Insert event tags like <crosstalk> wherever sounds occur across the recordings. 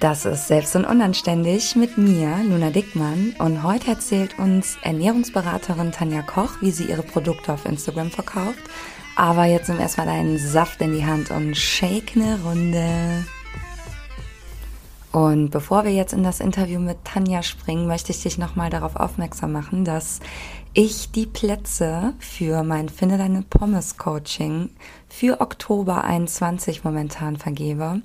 Das ist Selbst und Unanständig mit mir, Luna Dickmann. Und heute erzählt uns Ernährungsberaterin Tanja Koch, wie sie ihre Produkte auf Instagram verkauft. Aber jetzt nimm erstmal deinen Saft in die Hand und shake eine Runde. Und bevor wir jetzt in das Interview mit Tanja springen, möchte ich dich nochmal darauf aufmerksam machen, dass ich die Plätze für mein Finde deine Pommes Coaching für Oktober 21 momentan vergebe.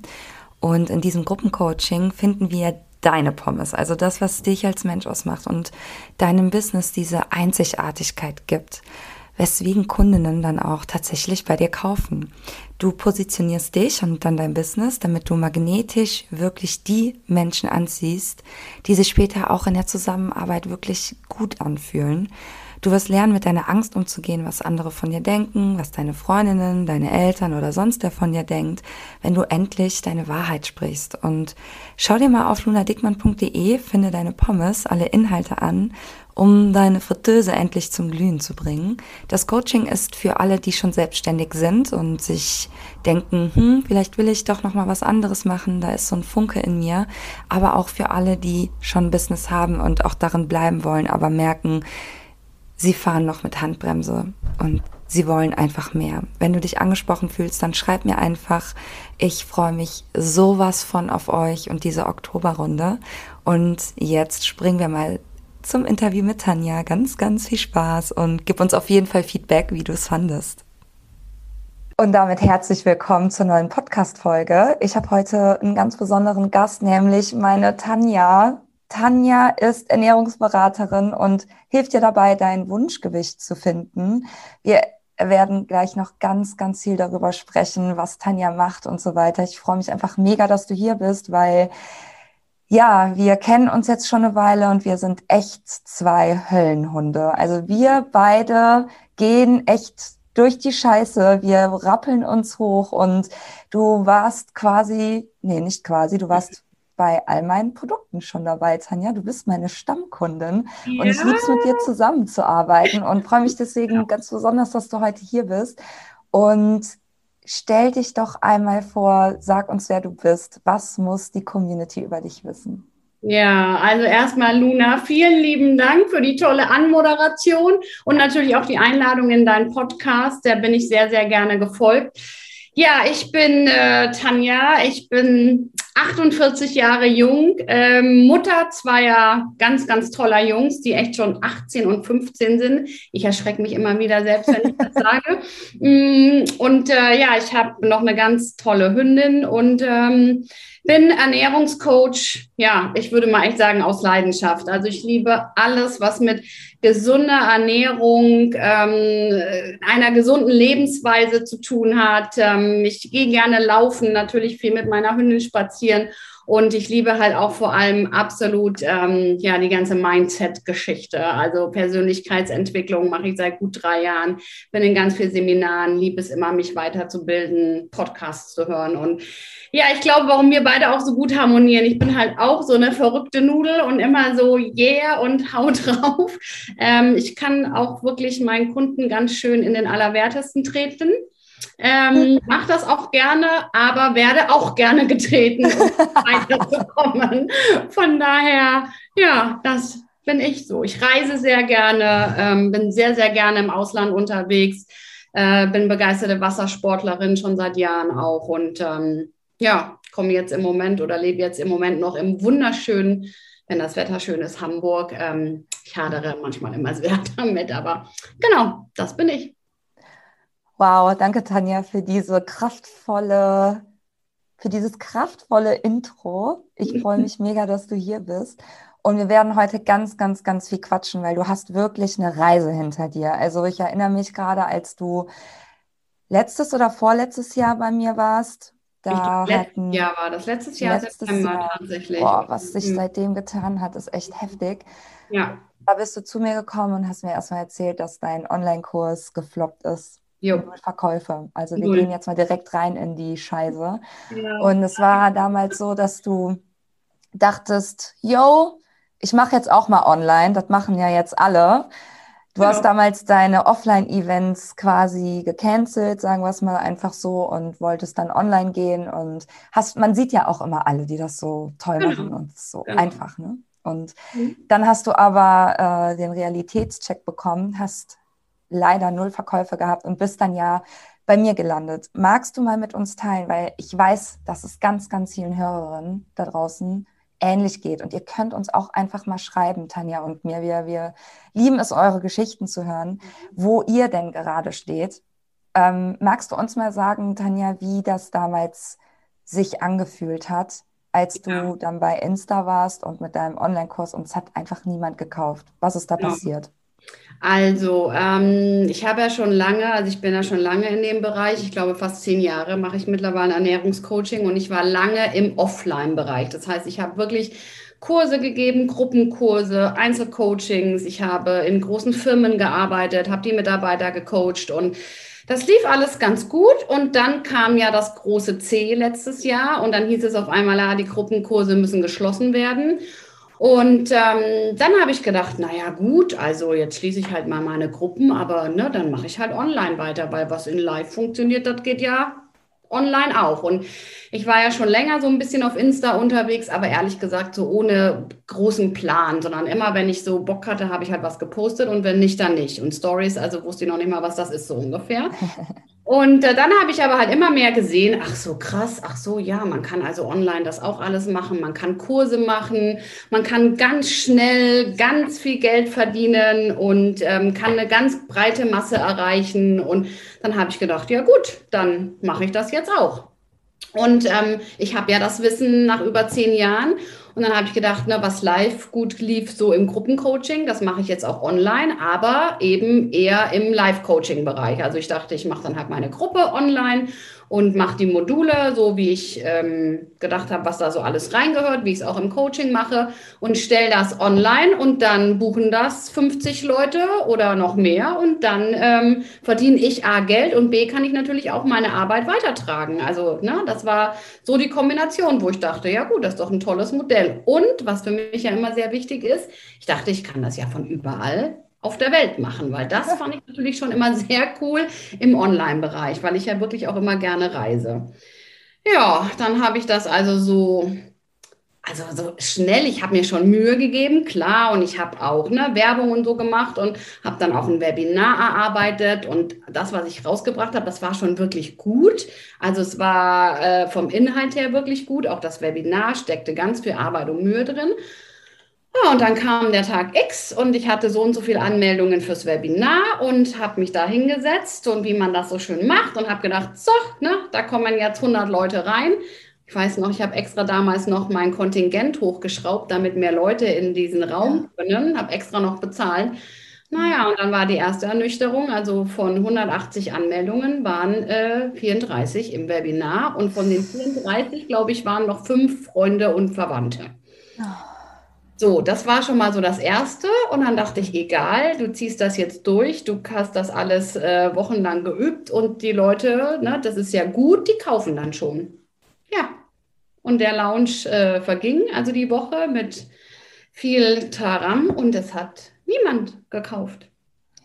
Und in diesem Gruppencoaching finden wir deine Pommes, also das, was dich als Mensch ausmacht und deinem Business diese Einzigartigkeit gibt, weswegen Kundinnen dann auch tatsächlich bei dir kaufen. Du positionierst dich und dann dein Business, damit du magnetisch wirklich die Menschen anziehst, die sich später auch in der Zusammenarbeit wirklich gut anfühlen Du wirst lernen, mit deiner Angst umzugehen, was andere von dir denken, was deine Freundinnen, deine Eltern oder sonst wer von dir denkt, wenn du endlich deine Wahrheit sprichst. Und schau dir mal auf lunadickmann.de, finde deine Pommes, alle Inhalte an, um deine Fritteuse endlich zum Glühen zu bringen. Das Coaching ist für alle, die schon selbstständig sind und sich denken, hm, vielleicht will ich doch noch mal was anderes machen, da ist so ein Funke in mir, aber auch für alle, die schon Business haben und auch darin bleiben wollen, aber merken, sie fahren noch mit Handbremse und sie wollen einfach mehr. Wenn du dich angesprochen fühlst, dann schreib mir einfach. Ich freue mich sowas von auf euch und diese Oktoberrunde. Und jetzt springen wir mal zum Interview mit Tanja. Ganz, ganz viel Spaß und gib uns auf jeden Fall Feedback, wie du es fandest. Und damit herzlich willkommen zur neuen Podcast-Folge. Ich habe heute einen ganz besonderen Gast, nämlich meine Tanja. Tanja ist Ernährungsberaterin und hilft dir dabei, dein Wunschgewicht zu finden. Wir werden gleich noch ganz, ganz viel darüber sprechen, was Tanja macht und so weiter. Ich freue mich einfach mega, dass du hier bist, weil ja, wir kennen uns jetzt schon eine Weile und wir sind echt zwei Höllenhunde. Also wir beide gehen echt durch die Scheiße, wir rappeln uns hoch und du warst quasi, nee, nicht quasi, du warst bei all meinen Produkten schon dabei, Tanja. Du bist meine Stammkundin ja. und ich liebe es, mit dir zusammenzuarbeiten und freue mich <laughs> deswegen ja. ganz besonders, dass du heute hier bist. Und stell dich doch einmal vor, sag uns, wer du bist. Was muss die Community über dich wissen? Ja, also erstmal Luna, vielen lieben Dank für die tolle Anmoderation und natürlich auch die Einladung in deinen Podcast. Der bin ich sehr, sehr gerne gefolgt. Ja, ich bin äh, Tanja, ich bin 48 Jahre jung, ähm, Mutter zweier ganz, ganz toller Jungs, die echt schon 18 und 15 sind. Ich erschrecke mich immer wieder selbst, wenn ich das sage. <laughs> Mm, und äh, ja, ich habe noch eine ganz tolle Hündin und ähm, bin Ernährungscoach, ja, ich würde mal echt sagen, aus Leidenschaft. Also ich liebe alles, was mit gesunder Ernährung, ähm, einer gesunden Lebensweise zu tun hat. Ähm, ich gehe gerne laufen, natürlich viel mit meiner Hündin spazieren und ich liebe halt auch vor allem absolut ähm, ja die ganze Mindset-Geschichte. Also Persönlichkeitsentwicklung mache ich seit gut drei Jahren, bin in ganz vielen Seminaren, liebe es immer, mich weiterzubilden, Podcasts zu hören. Und ja, ich glaube, warum wir beide auch so gut harmonieren. Ich bin halt auch so eine verrückte Nudel und immer so yeah und <laughs> hau drauf. Ähm, ich kann auch wirklich meinen Kunden ganz schön in den Allerwertesten treten. Ähm, mach das auch gerne, aber werde auch gerne getreten, um <laughs> weiterzukommen. Von daher, ja, das bin ich so. Ich reise sehr gerne, ähm, bin sehr, sehr gerne im Ausland unterwegs, äh, bin begeisterte Wassersportlerin schon seit Jahren auch und ähm, ja, komme jetzt im Moment oder lebe jetzt im Moment noch im wunderschönen, wenn das Wetter schön ist, Hamburg. Ähm, ich hadere manchmal immer sehr <laughs> damit, aber genau, das bin ich. Wow, danke Tanja für diese kraftvolle, für dieses kraftvolle Intro. Ich freue mich mega, dass du hier bist. Und wir werden heute ganz, ganz, ganz viel quatschen, weil du hast wirklich eine Reise hinter dir. Also ich erinnere mich gerade, als du letztes oder vorletztes Jahr bei mir warst. Da ich hatten, Jahr war das, letztes Jahr letztes September Jahr, tatsächlich. Boah, was sich mhm. seitdem getan hat, ist echt heftig. Ja. Da bist du zu mir gekommen und hast mir erstmal erzählt, dass dein Online-Kurs gefloppt ist. Jo. Verkäufe. Also wir Null. gehen jetzt mal direkt rein in die Scheiße. Ja. Und es war damals so, dass du dachtest, yo, ich mache jetzt auch mal online, das machen ja jetzt alle. Du ja. hast damals deine Offline-Events quasi gecancelt, sagen wir es mal einfach so, und wolltest dann online gehen und hast, man sieht ja auch immer alle, die das so toll genau. machen und so genau. einfach, ne? Und mhm. dann hast du aber äh, den Realitätscheck bekommen, hast leider null Verkäufe gehabt und bist dann ja bei mir gelandet. Magst du mal mit uns teilen, weil ich weiß, dass es ganz, ganz vielen Hörerinnen da draußen ähnlich geht. Und ihr könnt uns auch einfach mal schreiben, Tanja und mir. Wir, wir lieben es, eure Geschichten zu hören, wo ihr denn gerade steht. Ähm, magst du uns mal sagen, Tanja, wie das damals sich angefühlt hat, als du ja. dann bei Insta warst und mit deinem Online-Kurs und es hat einfach niemand gekauft? Was ist da ja. passiert? Also, ähm, ich habe ja schon lange, also ich bin ja schon lange in dem Bereich, ich glaube fast zehn Jahre mache ich mittlerweile Ernährungscoaching und ich war lange im Offline-Bereich. Das heißt, ich habe wirklich Kurse gegeben, Gruppenkurse, Einzelcoachings. Ich habe in großen Firmen gearbeitet, habe die Mitarbeiter gecoacht und das lief alles ganz gut und dann kam ja das große C letztes Jahr und dann hieß es auf einmal, ja, die Gruppenkurse müssen geschlossen werden. Und ähm, dann habe ich gedacht, naja gut, also jetzt schließe ich halt mal meine Gruppen, aber ne, dann mache ich halt online weiter, weil was in Live funktioniert, das geht ja online auch. Und ich war ja schon länger so ein bisschen auf Insta unterwegs, aber ehrlich gesagt so ohne großen Plan, sondern immer, wenn ich so Bock hatte, habe ich halt was gepostet und wenn nicht, dann nicht. Und Stories, also wusste ich noch nicht mal, was das ist, so ungefähr. <laughs> Und äh, dann habe ich aber halt immer mehr gesehen, ach so krass, ach so, ja, man kann also online das auch alles machen, man kann Kurse machen, man kann ganz schnell ganz viel Geld verdienen und ähm, kann eine ganz breite Masse erreichen. Und dann habe ich gedacht, ja gut, dann mache ich das jetzt auch. Und ähm, ich habe ja das Wissen nach über zehn Jahren und dann habe ich gedacht, ne, was live gut lief, so im Gruppencoaching, das mache ich jetzt auch online, aber eben eher im Live-Coaching-Bereich. Also ich dachte, ich mache dann halt meine Gruppe online und mache die Module, so wie ich ähm, gedacht habe, was da so alles reingehört, wie ich es auch im Coaching mache und stelle das online und dann buchen das 50 Leute oder noch mehr und dann ähm, verdiene ich A Geld und B kann ich natürlich auch meine Arbeit weitertragen. Also ne, das war so die Kombination, wo ich dachte, ja gut, das ist doch ein tolles Modell. Und was für mich ja immer sehr wichtig ist, ich dachte, ich kann das ja von überall auf der Welt machen, weil das <laughs> fand ich natürlich schon immer sehr cool im Online-Bereich, weil ich ja wirklich auch immer gerne reise. Ja, dann habe ich das also so, also so schnell, ich habe mir schon Mühe gegeben, klar, und ich habe auch ne, Werbung und so gemacht und habe dann auch ein Webinar erarbeitet und das, was ich rausgebracht habe, das war schon wirklich gut. Also es war äh, vom Inhalt her wirklich gut, auch das Webinar steckte ganz viel Arbeit und Mühe drin. Ja, und dann kam der Tag X und ich hatte so und so viele Anmeldungen fürs Webinar und habe mich da hingesetzt und wie man das so schön macht und habe gedacht, so, ne, da kommen jetzt 100 Leute rein. Ich weiß noch, ich habe extra damals noch mein Kontingent hochgeschraubt, damit mehr Leute in diesen Raum können, habe extra noch bezahlt. Naja, und dann war die erste Ernüchterung, also von 180 Anmeldungen waren äh, 34 im Webinar und von den 34, glaube ich, waren noch fünf Freunde und Verwandte. Oh. So, das war schon mal so das Erste. Und dann dachte ich, egal, du ziehst das jetzt durch, du hast das alles äh, wochenlang geübt und die Leute, ne, das ist ja gut, die kaufen dann schon. Ja. Und der Lounge äh, verging, also die Woche mit viel Taram und es hat niemand gekauft.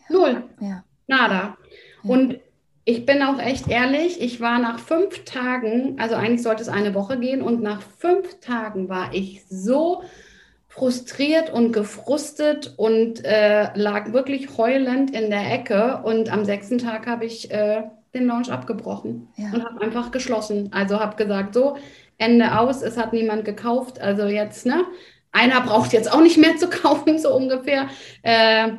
Null. Ja. Nada. Ja. Und ich bin auch echt ehrlich, ich war nach fünf Tagen, also eigentlich sollte es eine Woche gehen, und nach fünf Tagen war ich so frustriert und gefrustet und äh, lag wirklich heulend in der Ecke. Und am sechsten Tag habe ich äh, den Launch abgebrochen ja. und habe einfach geschlossen. Also habe gesagt, so, Ende aus, es hat niemand gekauft. Also jetzt, ne? Einer braucht jetzt auch nicht mehr zu <laughs> kaufen, so ungefähr. Äh,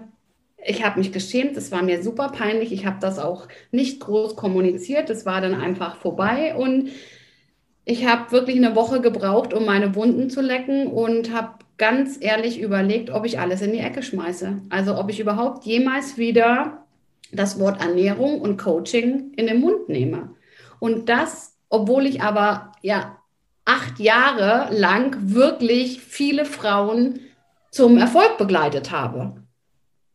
ich habe mich geschämt, es war mir super peinlich. Ich habe das auch nicht groß kommuniziert. Es war dann einfach vorbei und ich habe wirklich eine Woche gebraucht, um meine Wunden zu lecken und habe ganz ehrlich überlegt, ob ich alles in die Ecke schmeiße. Also ob ich überhaupt jemals wieder das Wort Ernährung und Coaching in den Mund nehme. Und das, obwohl ich aber ja acht Jahre lang wirklich viele Frauen zum Erfolg begleitet habe.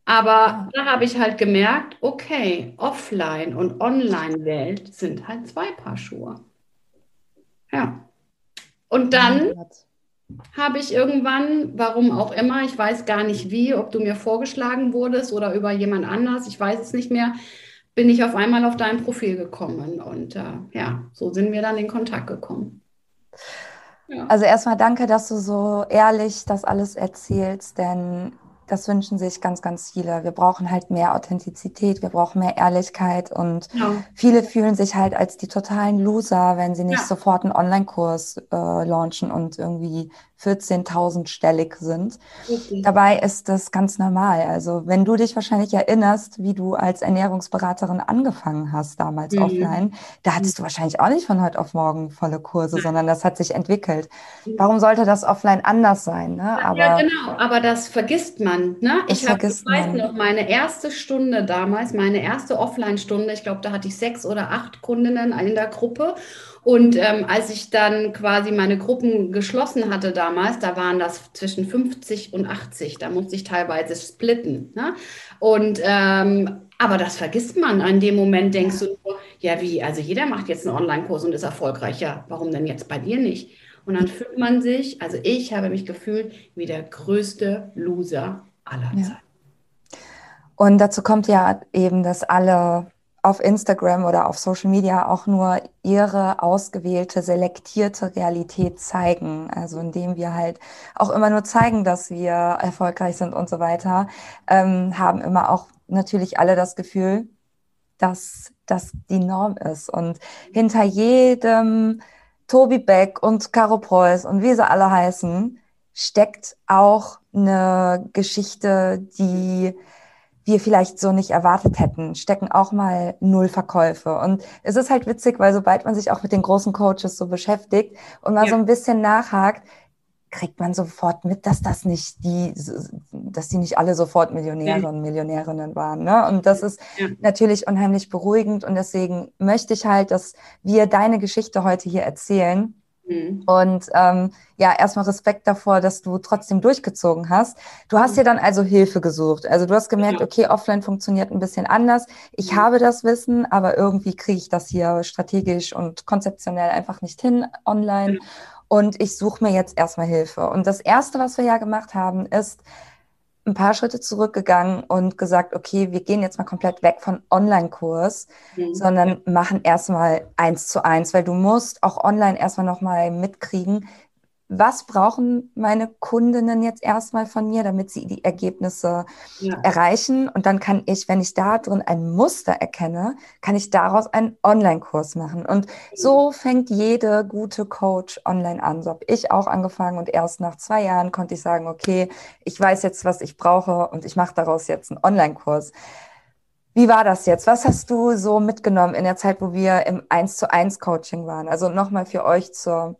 Aber da habe ich halt gemerkt, okay, Offline- und Online-Welt sind halt zwei Paar Schuhe. Ja. Und dann habe ich irgendwann, warum auch immer, ich weiß gar nicht wie, ob du mir vorgeschlagen wurdest oder über jemand anders, ich weiß es nicht mehr, bin ich auf einmal auf dein Profil gekommen und äh, ja, so sind wir dann in Kontakt gekommen. Ja. Also erstmal danke, dass du so ehrlich das alles erzählst, denn das wünschen sich ganz, ganz viele. Wir brauchen halt mehr Authentizität, wir brauchen mehr Ehrlichkeit und ja. viele fühlen sich halt als die totalen Loser, wenn sie nicht ja. sofort einen Online-Kurs äh, launchen und irgendwie 14.000-stellig sind. Okay. Dabei ist das ganz normal. Also wenn du dich wahrscheinlich erinnerst, wie du als Ernährungsberaterin angefangen hast damals mhm. offline, da hattest du wahrscheinlich auch nicht von heute auf morgen volle Kurse, sondern das hat sich entwickelt. Warum sollte das offline anders sein? Ne? Aber, ja, genau, aber das vergisst man. Ne? Ich, hab, ich weiß noch, meine erste Stunde damals, meine erste Offline-Stunde, ich glaube, da hatte ich sechs oder acht Kundinnen in der Gruppe. Und ähm, als ich dann quasi meine Gruppen geschlossen hatte damals, da waren das zwischen 50 und 80. Da musste ich teilweise splitten. Ne? Und ähm, aber das vergisst man. In dem Moment denkst du nur, ja wie, also jeder macht jetzt einen Online-Kurs und ist erfolgreich. Ja, warum denn jetzt bei dir nicht? Und dann fühlt man sich, also ich habe mich gefühlt wie der größte Loser aller ja. Zeiten. Und dazu kommt ja eben, dass alle auf Instagram oder auf Social Media auch nur ihre ausgewählte, selektierte Realität zeigen. Also indem wir halt auch immer nur zeigen, dass wir erfolgreich sind und so weiter, ähm, haben immer auch natürlich alle das Gefühl, dass das die Norm ist. Und hinter jedem Tobi Beck und Caro Preuß und wie sie alle heißen, steckt auch eine Geschichte, die wir vielleicht so nicht erwartet hätten, stecken auch mal null Verkäufe. Und es ist halt witzig, weil sobald man sich auch mit den großen Coaches so beschäftigt und mal ja. so ein bisschen nachhakt, kriegt man sofort mit, dass das nicht die, dass die nicht alle sofort Millionäre ja. und Millionärinnen waren. Ne? Und das ist ja. natürlich unheimlich beruhigend und deswegen möchte ich halt, dass wir deine Geschichte heute hier erzählen Mhm. Und ähm, ja, erstmal Respekt davor, dass du trotzdem durchgezogen hast. Du hast mhm. dir dann also Hilfe gesucht. Also du hast gemerkt, okay, offline funktioniert ein bisschen anders. Ich mhm. habe das Wissen, aber irgendwie kriege ich das hier strategisch und konzeptionell einfach nicht hin online. Und ich suche mir jetzt erstmal Hilfe. Und das Erste, was wir ja gemacht haben, ist, ein paar Schritte zurückgegangen und gesagt, okay, wir gehen jetzt mal komplett weg von Online-Kurs, mhm. sondern machen erstmal eins zu eins, weil du musst auch online erstmal nochmal mitkriegen, was brauchen meine Kundinnen jetzt erstmal von mir, damit sie die Ergebnisse ja. erreichen. Und dann kann ich, wenn ich da drin ein Muster erkenne, kann ich daraus einen Online-Kurs machen. Und so fängt jede gute Coach online an. So habe ich auch angefangen und erst nach zwei Jahren konnte ich sagen, okay, ich weiß jetzt, was ich brauche und ich mache daraus jetzt einen Online-Kurs. Wie war das jetzt? Was hast du so mitgenommen in der Zeit, wo wir im 1 zu 1 Coaching waren? Also nochmal für euch zur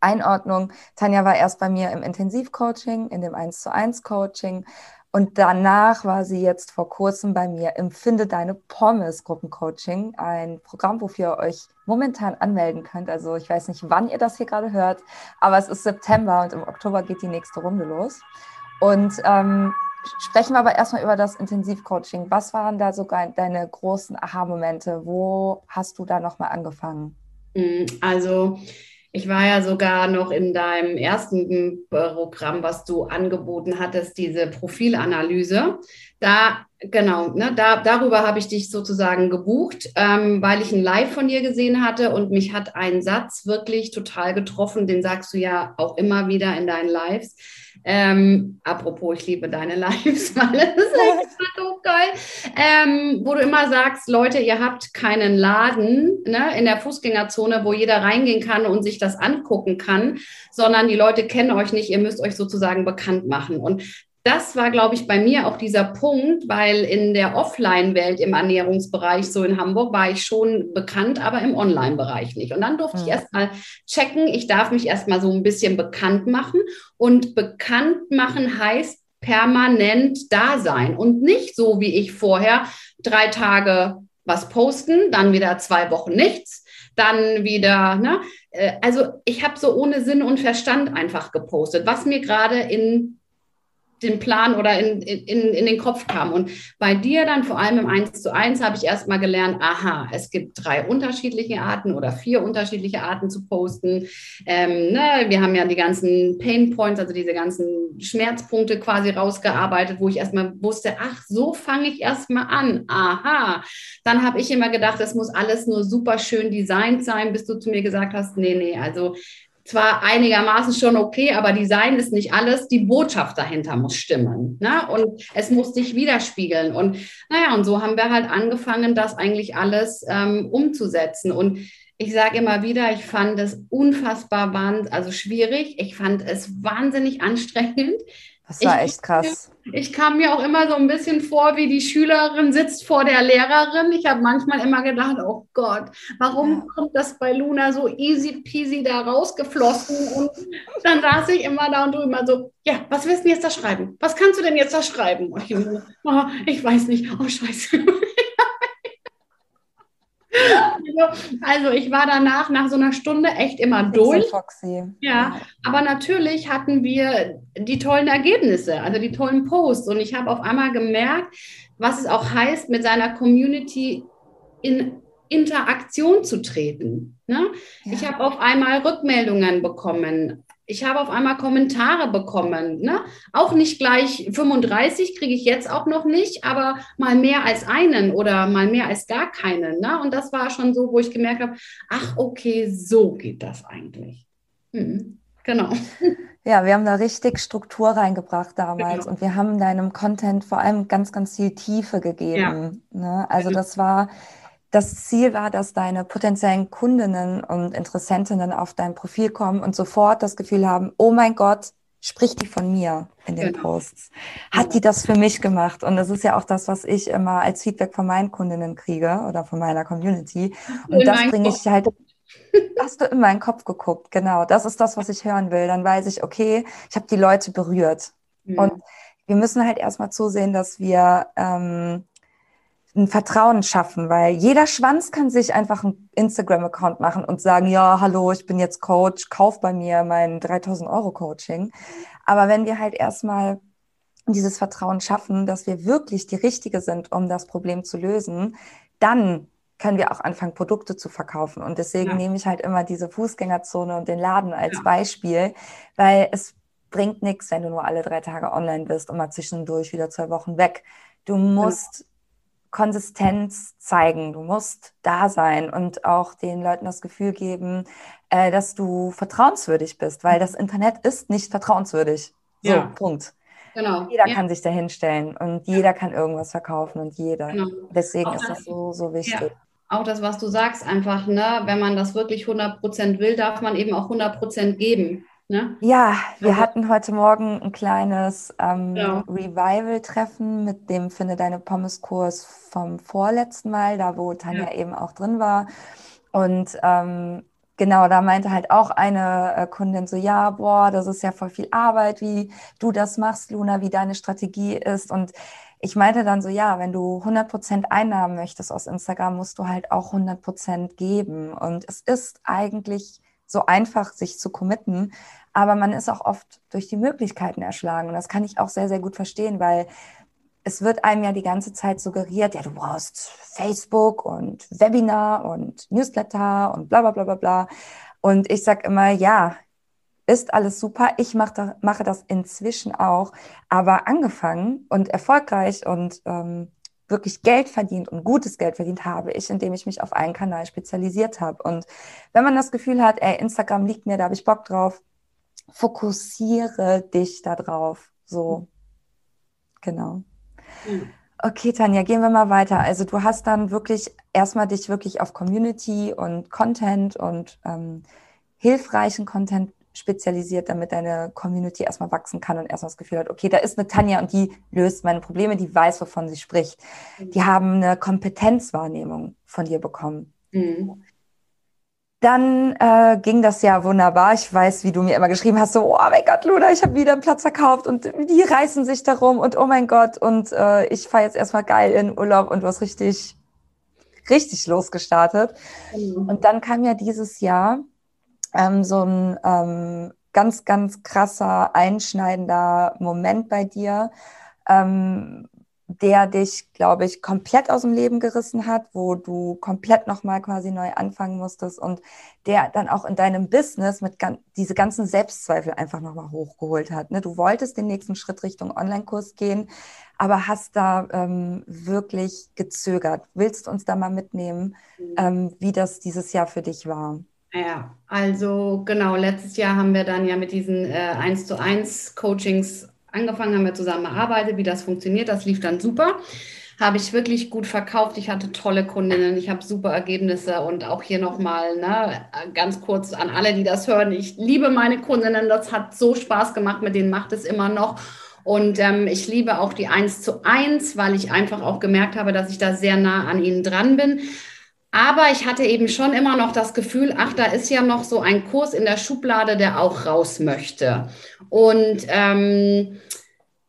Einordnung. Tanja war erst bei mir im Intensivcoaching, in dem 1 zu 1 Coaching. Und danach war sie jetzt vor kurzem bei mir im Finde Deine Pommes Gruppencoaching, ein Programm, wofür ihr euch momentan anmelden könnt. Also ich weiß nicht, wann ihr das hier gerade hört, aber es ist September und im Oktober geht die nächste Runde los. Und ähm, sprechen wir aber erstmal über das Intensivcoaching. Was waren da sogar deine großen Aha-Momente? Wo hast du da nochmal angefangen? Mm, also ich war ja sogar noch in deinem ersten Programm, was du angeboten hattest, diese Profilanalyse. Da, genau, ne, da, darüber habe ich dich sozusagen gebucht, ähm, weil ich ein Live von dir gesehen hatte und mich hat ein Satz wirklich total getroffen, den sagst du ja auch immer wieder in deinen Lives ähm, apropos, ich liebe deine <laughs> Lives, weil das ist echt <laughs> so geil. Ähm, wo du immer sagst, Leute, ihr habt keinen Laden ne, in der Fußgängerzone, wo jeder reingehen kann und sich das angucken kann, sondern die Leute kennen euch nicht, ihr müsst euch sozusagen bekannt machen. Und das war, glaube ich, bei mir auch dieser Punkt, weil in der Offline-Welt im Ernährungsbereich, so in Hamburg, war ich schon bekannt, aber im Online-Bereich nicht. Und dann durfte mhm. ich erstmal checken, ich darf mich erstmal so ein bisschen bekannt machen. Und bekannt machen heißt permanent da sein und nicht so wie ich vorher drei Tage was posten, dann wieder zwei Wochen nichts, dann wieder, ne? Äh, also ich habe so ohne Sinn und Verstand einfach gepostet, was mir gerade in den Plan oder in, in, in den Kopf kam. Und bei dir dann vor allem im 1 zu 1 habe ich erst mal gelernt, aha, es gibt drei unterschiedliche Arten oder vier unterschiedliche Arten zu posten. Ähm, ne, wir haben ja die ganzen Pain Points, also diese ganzen Schmerzpunkte quasi rausgearbeitet, wo ich erstmal wusste, ach, so fange ich erstmal an. Aha. Dann habe ich immer gedacht, es muss alles nur super schön designt sein, bis du zu mir gesagt hast, nee, nee, also zwar einigermaßen schon okay, aber Design ist nicht alles. Die Botschaft dahinter muss stimmen. Ne? Und es muss sich widerspiegeln. Und naja, und so haben wir halt angefangen, das eigentlich alles ähm, umzusetzen. Und ich sage immer wieder, ich fand es unfassbar also schwierig. Ich fand es wahnsinnig anstrengend. Das war echt krass. Ich kam mir auch immer so ein bisschen vor, wie die Schülerin sitzt vor der Lehrerin. Ich habe manchmal immer gedacht, oh Gott, warum ja. kommt das bei Luna so easy peasy da rausgeflossen? Und dann saß ich immer da und du immer so, ja, was willst du jetzt da schreiben? Was kannst du denn jetzt da schreiben? Und ich, oh, ich weiß nicht, oh scheiße. <laughs> Also ich war danach nach so einer Stunde echt immer durch. Foxy. Ja, aber natürlich hatten wir die tollen Ergebnisse, also die tollen Posts. Und ich habe auf einmal gemerkt, was es auch heißt, mit seiner Community in Interaktion zu treten. Ne? Ja. Ich habe auf einmal Rückmeldungen bekommen ich habe auf einmal Kommentare bekommen. Ne? Auch nicht gleich 35 kriege ich jetzt auch noch nicht, aber mal mehr als einen oder mal mehr als gar keinen. Ne? Und das war schon so, wo ich gemerkt habe, ach okay, so geht das eigentlich. Mhm. Genau. <laughs> Ja, wir haben da richtig Struktur reingebracht damals genau. und wir haben deinem Content vor allem ganz, ganz viel Tiefe gegeben. Ja. Ne? Also das war das Ziel war, dass deine potenziellen Kundinnen und Interessentinnen auf dein Profil kommen und sofort das Gefühl haben, oh mein Gott, spricht die von mir in den genau. Posts? Hat die das für mich gemacht? Und das ist ja auch das, was ich immer als Feedback von meinen Kundinnen kriege oder von meiner Community. Und in das bringe ich halt, <laughs> hast du in meinen Kopf geguckt, genau. Das ist das, was ich hören will. Dann weiß ich, okay, ich habe die Leute berührt. Mhm. Und wir müssen halt erstmal zusehen, dass wir ähm, ein Vertrauen schaffen, weil jeder Schwanz kann sich einfach einen Instagram-Account machen und sagen, ja, hallo, ich bin jetzt Coach, kauf bei mir mein 3000 Euro Coaching. Aber wenn wir halt erstmal dieses Vertrauen schaffen, dass wir wirklich die Richtige sind, um das Problem zu lösen, dann können wir auch anfangen, Produkte zu verkaufen. Und deswegen ja. nehme ich halt immer diese Fußgängerzone und den Laden als ja. Beispiel, weil es bringt nichts, wenn du nur alle drei Tage online bist und mal zwischendurch wieder zwei Wochen weg. Du musst Konsistenz zeigen. Du musst da sein und auch den Leuten das Gefühl geben, äh, dass du vertrauenswürdig bist, weil das Internet ist nicht vertrauenswürdig. So, ja. Punkt. Genau. Jeder ja. kann sich da hinstellen und jeder kann irgendwas verkaufen und jeder. Genau. Deswegen auch ist das so, so wichtig. Ja. Auch das, was du sagst, einfach, ne, wenn man das wirklich 100% will, darf man eben auch 100% geben. Ne? Ja, wir also, hatten heute Morgen ein kleines ähm, ja. Revival-Treffen mit dem Finde deine Pommes-Kurs vom vorletzten Mal, da wo Tanja ja. eben auch drin war. Und ähm, genau, da meinte halt auch eine äh, Kundin so, ja, boah, das ist ja voll viel Arbeit, wie du das machst, Luna, wie deine Strategie ist. Und ich meinte dann so, ja, wenn du 100% Einnahmen möchtest aus Instagram, musst du halt auch 100% geben. Und es ist eigentlich so einfach, sich zu committen. Aber man ist auch oft durch die Möglichkeiten erschlagen. Und das kann ich auch sehr, sehr gut verstehen, weil es wird einem ja die ganze Zeit suggeriert, ja, du brauchst Facebook und Webinar und Newsletter und bla bla bla bla bla. Und ich sage immer, ja, ist alles super. Ich mache, mache das inzwischen auch. Aber angefangen und erfolgreich und ähm, wirklich Geld verdient und gutes Geld verdient habe ich, indem ich mich auf einen Kanal spezialisiert habe. Und wenn man das Gefühl hat, ey, Instagram liegt mir, da habe ich Bock drauf, fokussiere dich da drauf. So, genau. Mhm. Okay, Tanja, gehen wir mal weiter. Also du hast dann wirklich erstmal dich wirklich auf Community und Content und ähm, hilfreichen Content spezialisiert, damit deine Community erstmal wachsen kann und erstmal das Gefühl hat, okay, da ist eine Tanja und die löst meine Probleme, die weiß, wovon sie spricht. Mhm. Die haben eine Kompetenzwahrnehmung von dir bekommen. Mhm. Dann äh, ging das ja wunderbar. Ich weiß, wie du mir immer geschrieben hast, so, oh mein Gott, Luna, ich habe wieder einen Platz verkauft und die reißen sich darum und oh mein Gott und äh, ich fahre jetzt erstmal geil in Urlaub und du hast richtig, richtig losgestartet. Mhm. Und dann kam ja dieses Jahr ähm, so ein ähm, ganz, ganz krasser, einschneidender Moment bei dir, ähm, der dich, glaube ich, komplett aus dem Leben gerissen hat, wo du komplett nochmal quasi neu anfangen musstest und der dann auch in deinem Business mit gan diese ganzen Selbstzweifel einfach nochmal hochgeholt hat. Ne? Du wolltest den nächsten Schritt Richtung Online-Kurs gehen, aber hast da ähm, wirklich gezögert. Willst du uns da mal mitnehmen, mhm. ähm, wie das dieses Jahr für dich war? Ja, also genau, letztes Jahr haben wir dann ja mit diesen äh, 1 zu 1 Coachings angefangen, haben wir zusammengearbeitet, wie das funktioniert. Das lief dann super. Habe ich wirklich gut verkauft. Ich hatte tolle Kundinnen, ich habe super Ergebnisse und auch hier nochmal ne, ganz kurz an alle, die das hören. Ich liebe meine Kundinnen, das hat so Spaß gemacht, mit denen macht es immer noch. Und ähm, ich liebe auch die 1 zu 1, weil ich einfach auch gemerkt habe, dass ich da sehr nah an ihnen dran bin. Aber ich hatte eben schon immer noch das Gefühl, ach, da ist ja noch so ein Kurs in der Schublade, der auch raus möchte. Und ähm,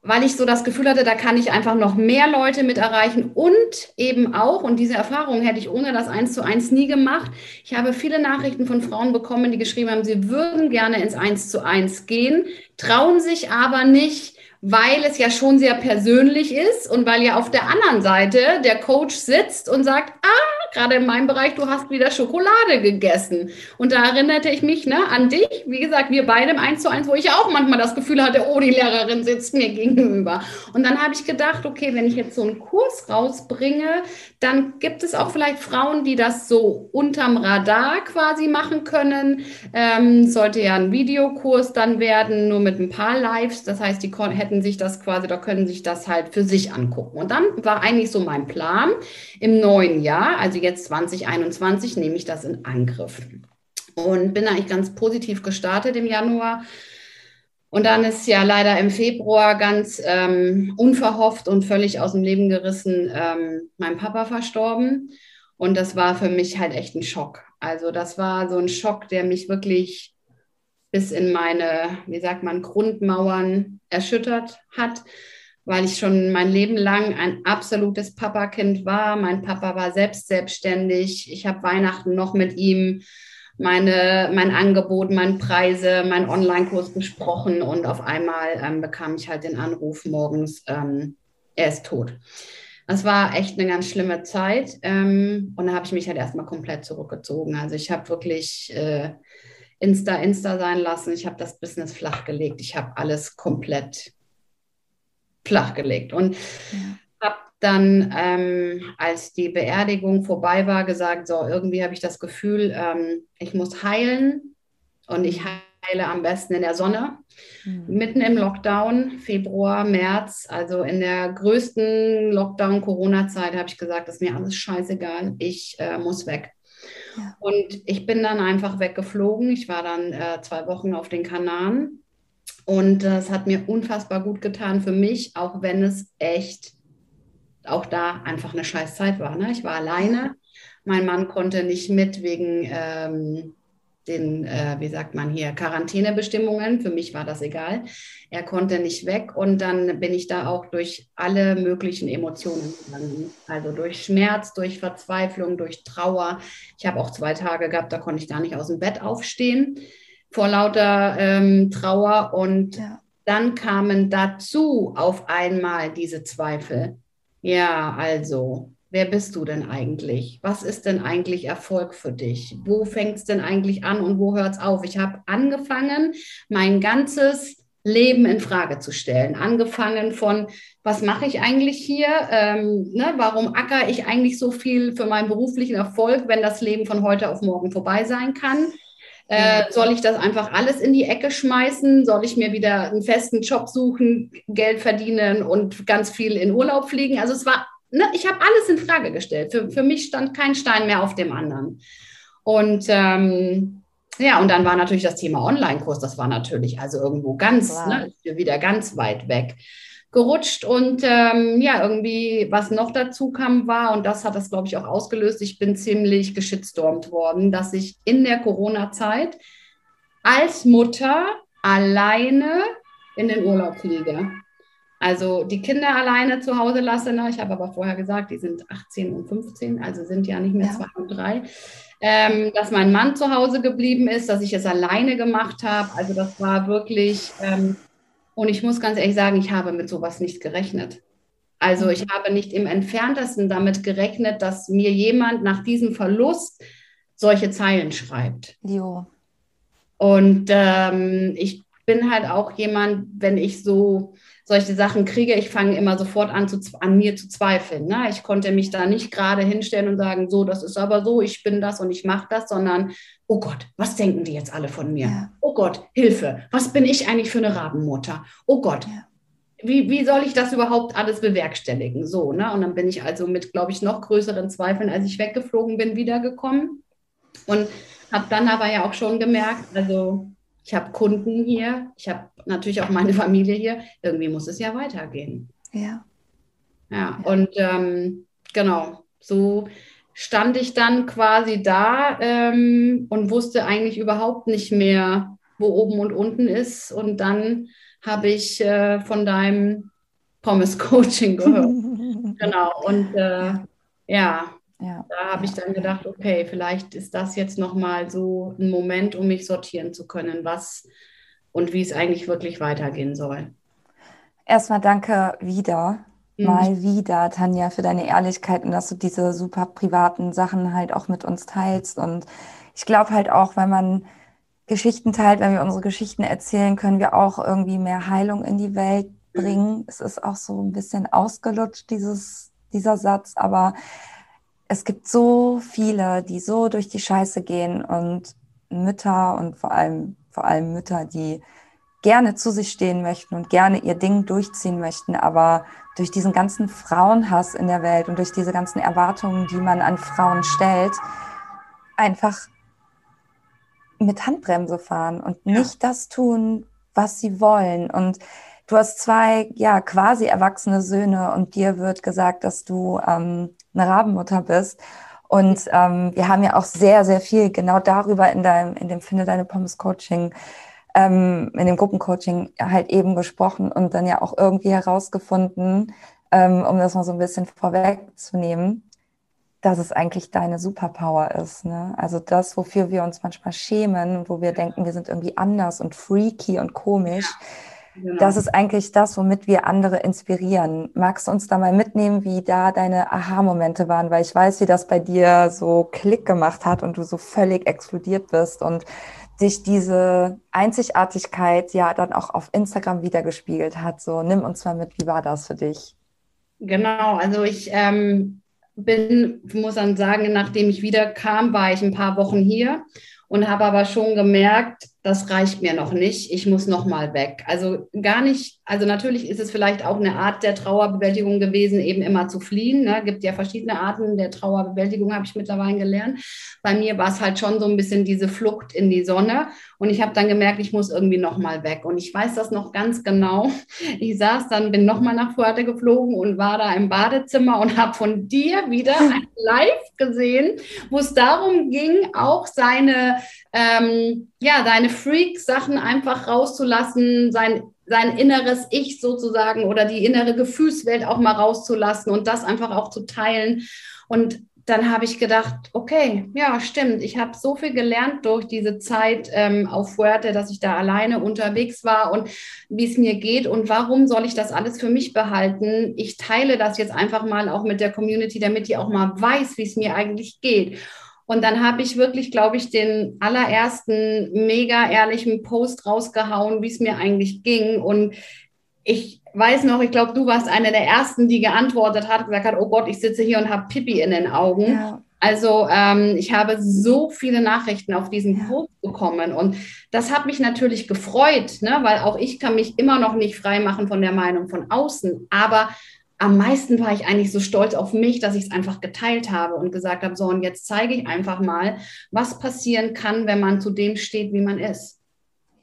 weil ich so das Gefühl hatte, da kann ich einfach noch mehr Leute mit erreichen und eben auch, und diese Erfahrung hätte ich ohne das eins zu eins nie gemacht. Ich habe viele Nachrichten von Frauen bekommen, die geschrieben haben, sie würden gerne ins eins zu eins gehen, trauen sich aber nicht, weil es ja schon sehr persönlich ist und weil ja auf der anderen Seite der Coach sitzt und sagt, ah, gerade in meinem Bereich, du hast wieder Schokolade gegessen. Und da erinnerte ich mich ne, an dich, wie gesagt, wir beide im 1 zu 1, wo ich auch manchmal das Gefühl hatte, oh, die Lehrerin sitzt mir gegenüber. Und dann habe ich gedacht, okay, wenn ich jetzt so einen Kurs rausbringe, dann gibt es auch vielleicht Frauen, die das so unterm Radar quasi machen können. Ähm, sollte ja ein Videokurs dann werden, nur mit ein paar Lives. Das heißt, die hätten sich das quasi, da können sich das halt für sich angucken. Und dann war eigentlich so mein Plan im neuen Jahr, also jetzt 2021 nehme ich das in Angriff. Und bin eigentlich ganz positiv gestartet im Januar. Und dann ist ja leider im Februar ganz ähm, unverhofft und völlig aus dem Leben gerissen ähm, mein Papa verstorben. Und das war für mich halt echt ein Schock. Also das war so ein Schock, der mich wirklich bis in meine, wie sagt man, Grundmauern erschüttert hat weil ich schon mein Leben lang ein absolutes Papakind war. Mein Papa war selbst selbstständig. Ich habe Weihnachten noch mit ihm meine, mein Angebot, meine Preise, meinen Online-Kurs besprochen und auf einmal ähm, bekam ich halt den Anruf morgens, ähm, er ist tot. Das war echt eine ganz schlimme Zeit ähm, und da habe ich mich halt erstmal komplett zurückgezogen. Also ich habe wirklich äh, Insta, Insta sein lassen. Ich habe das Business flachgelegt. Ich habe alles komplett flachgelegt. Und ja. habe dann, ähm, als die Beerdigung vorbei war, gesagt, so, irgendwie habe ich das Gefühl, ähm, ich muss heilen und ich heile am besten in der Sonne. Mhm. Mitten im Lockdown, Februar, März, also in der größten Lockdown-Corona-Zeit, habe ich gesagt, das ist mir alles scheißegal, ich äh, muss weg. Ja. Und ich bin dann einfach weggeflogen. Ich war dann äh, zwei Wochen auf den Kanaren und das hat mir unfassbar gut getan für mich, auch wenn es echt auch da einfach eine scheiß Zeit war. Ne? Ich war alleine. Mein Mann konnte nicht mit wegen ähm, den, äh, wie sagt man hier, Quarantänebestimmungen. Für mich war das egal. Er konnte nicht weg und dann bin ich da auch durch alle möglichen Emotionen gegangen. Also durch Schmerz, durch Verzweiflung, durch Trauer. Ich habe auch zwei Tage gehabt, da konnte ich gar nicht aus dem Bett aufstehen vor lauter ähm, Trauer. Und ja. dann kamen dazu auf einmal diese Zweifel. Ja, also, wer bist du denn eigentlich? Was ist denn eigentlich Erfolg für dich? Wo fängt es denn eigentlich an und wo hört es auf? Ich habe angefangen, mein ganzes Leben in Frage zu stellen. Angefangen von, was mache ich eigentlich hier? Ähm, ne, warum acker ich eigentlich so viel für meinen beruflichen Erfolg, wenn das Leben von heute auf morgen vorbei sein kann? Äh, soll ich das einfach alles in die Ecke schmeißen? Soll ich mir wieder einen festen Job suchen, Geld verdienen und ganz viel in Urlaub fliegen? Also es war, ne, ich habe alles in Frage gestellt. Für, für mich stand kein Stein mehr auf dem anderen. Und ähm, ja, und dann war natürlich das Thema Online-Kurs, das war natürlich also irgendwo ganz, wow. ne, wieder ganz weit weg gerutscht und ähm, ja, irgendwie, was noch dazu kam, war, und das hat das, glaube ich, auch ausgelöst, ich bin ziemlich geschitstormt worden, dass ich in der Corona-Zeit als Mutter alleine in den Urlaub fliege. Also die Kinder alleine zu Hause lasse. Ne? Ich habe aber vorher gesagt, die sind 18 und 15, also sind ja nicht mehr ja. zwei und drei. ähm, dass mein Mann zu Hause geblieben ist, dass ich es alleine gemacht habe. Also das war wirklich, ähm, und ich muss ganz ehrlich sagen, ich habe mit sowas nicht gerechnet. Also ich mhm. habe nicht im entferntesten damit gerechnet, dass mir jemand nach diesem Verlust solche Zeilen schreibt. Jo. Und ähm, ich bin halt auch jemand, wenn ich so solche Sachen kriege, ich fange immer sofort an, zu, an mir zu zweifeln. Ne? Ich konnte mich da nicht gerade hinstellen und sagen, so, das ist aber so, ich bin das und ich mache das, sondern, oh Gott, was denken die jetzt alle von mir? Ja. Oh Gott, Hilfe, was bin ich eigentlich für eine Rabenmutter? Oh Gott, ja. wie, wie soll ich das überhaupt alles bewerkstelligen? So, ne? Und dann bin ich also mit, glaube ich, noch größeren Zweifeln, als ich weggeflogen bin, wiedergekommen. Und habe dann aber ja auch schon gemerkt, also ich habe Kunden hier, ich habe natürlich auch meine <laughs> Familie hier, irgendwie muss es ja weitergehen. Ja. Ja, und ähm, genau, so stand ich dann quasi da ähm, und wusste eigentlich überhaupt nicht mehr, wo oben und unten ist. Und dann habe ich äh, von deinem Pommes-Coaching gehört. <laughs> genau, und äh, ja, ja. Da habe ich dann gedacht, okay, vielleicht ist das jetzt nochmal so ein Moment, um mich sortieren zu können, was und wie es eigentlich wirklich weitergehen soll. Erstmal danke wieder, mhm. mal wieder, Tanja, für deine Ehrlichkeit und dass du diese super privaten Sachen halt auch mit uns teilst. Und ich glaube halt auch, wenn man Geschichten teilt, wenn wir unsere Geschichten erzählen, können wir auch irgendwie mehr Heilung in die Welt bringen. Mhm. Es ist auch so ein bisschen ausgelutscht, dieses, dieser Satz, aber es gibt so viele, die so durch die Scheiße gehen und Mütter und vor allem, vor allem Mütter, die gerne zu sich stehen möchten und gerne ihr Ding durchziehen möchten, aber durch diesen ganzen Frauenhass in der Welt und durch diese ganzen Erwartungen, die man an Frauen stellt, einfach mit Handbremse fahren und nicht das tun, was sie wollen. Und du hast zwei, ja, quasi erwachsene Söhne und dir wird gesagt, dass du ähm, eine Rabenmutter bist. Und ähm, wir haben ja auch sehr, sehr viel genau darüber in deinem, in dem Finde deine Pommes Coaching, ähm, in dem Gruppencoaching halt eben gesprochen und dann ja auch irgendwie herausgefunden, ähm, um das mal so ein bisschen vorwegzunehmen, dass es eigentlich deine Superpower ist. Ne? Also das, wofür wir uns manchmal schämen, wo wir denken, wir sind irgendwie anders und freaky und komisch. Ja Genau. Das ist eigentlich das, womit wir andere inspirieren. Magst du uns da mal mitnehmen, wie da deine Aha-Momente waren? Weil ich weiß, wie das bei dir so Klick gemacht hat und du so völlig explodiert bist und dich diese Einzigartigkeit ja dann auch auf Instagram wiedergespiegelt hat. So, nimm uns mal mit, wie war das für dich? Genau, also ich ähm, bin, muss dann sagen, nachdem ich wieder kam, war ich ein paar Wochen hier und habe aber schon gemerkt, das reicht mir noch nicht, ich muss noch mal weg. Also gar nicht, also natürlich ist es vielleicht auch eine Art der Trauerbewältigung gewesen, eben immer zu fliehen. Ne? Gibt ja verschiedene Arten der Trauerbewältigung, habe ich mittlerweile gelernt. Bei mir war es halt schon so ein bisschen diese Flucht in die Sonne und ich habe dann gemerkt, ich muss irgendwie noch mal weg. Und ich weiß das noch ganz genau. Ich saß dann, bin noch mal nach Fuerte geflogen und war da im Badezimmer und habe von dir wieder live gesehen, wo es darum ging, auch seine ähm, ja, seine Freak-Sachen einfach rauszulassen, sein, sein inneres Ich sozusagen oder die innere Gefühlswelt auch mal rauszulassen und das einfach auch zu teilen. Und dann habe ich gedacht, okay, ja, stimmt. Ich habe so viel gelernt durch diese Zeit ähm, auf Fuerte, dass ich da alleine unterwegs war und wie es mir geht und warum soll ich das alles für mich behalten? Ich teile das jetzt einfach mal auch mit der Community, damit die auch mal weiß, wie es mir eigentlich geht. Und dann habe ich wirklich, glaube ich, den allerersten mega ehrlichen Post rausgehauen, wie es mir eigentlich ging. Und ich weiß noch, ich glaube, du warst eine der ersten, die geantwortet hat, gesagt hat, oh Gott, ich sitze hier und habe Pipi in den Augen. Ja. Also ähm, ich habe so viele Nachrichten auf diesen ja. Post bekommen und das hat mich natürlich gefreut, ne? weil auch ich kann mich immer noch nicht frei machen von der Meinung von außen. Aber am meisten war ich eigentlich so stolz auf mich, dass ich es einfach geteilt habe und gesagt habe, so und jetzt zeige ich einfach mal, was passieren kann, wenn man zu dem steht, wie man ist.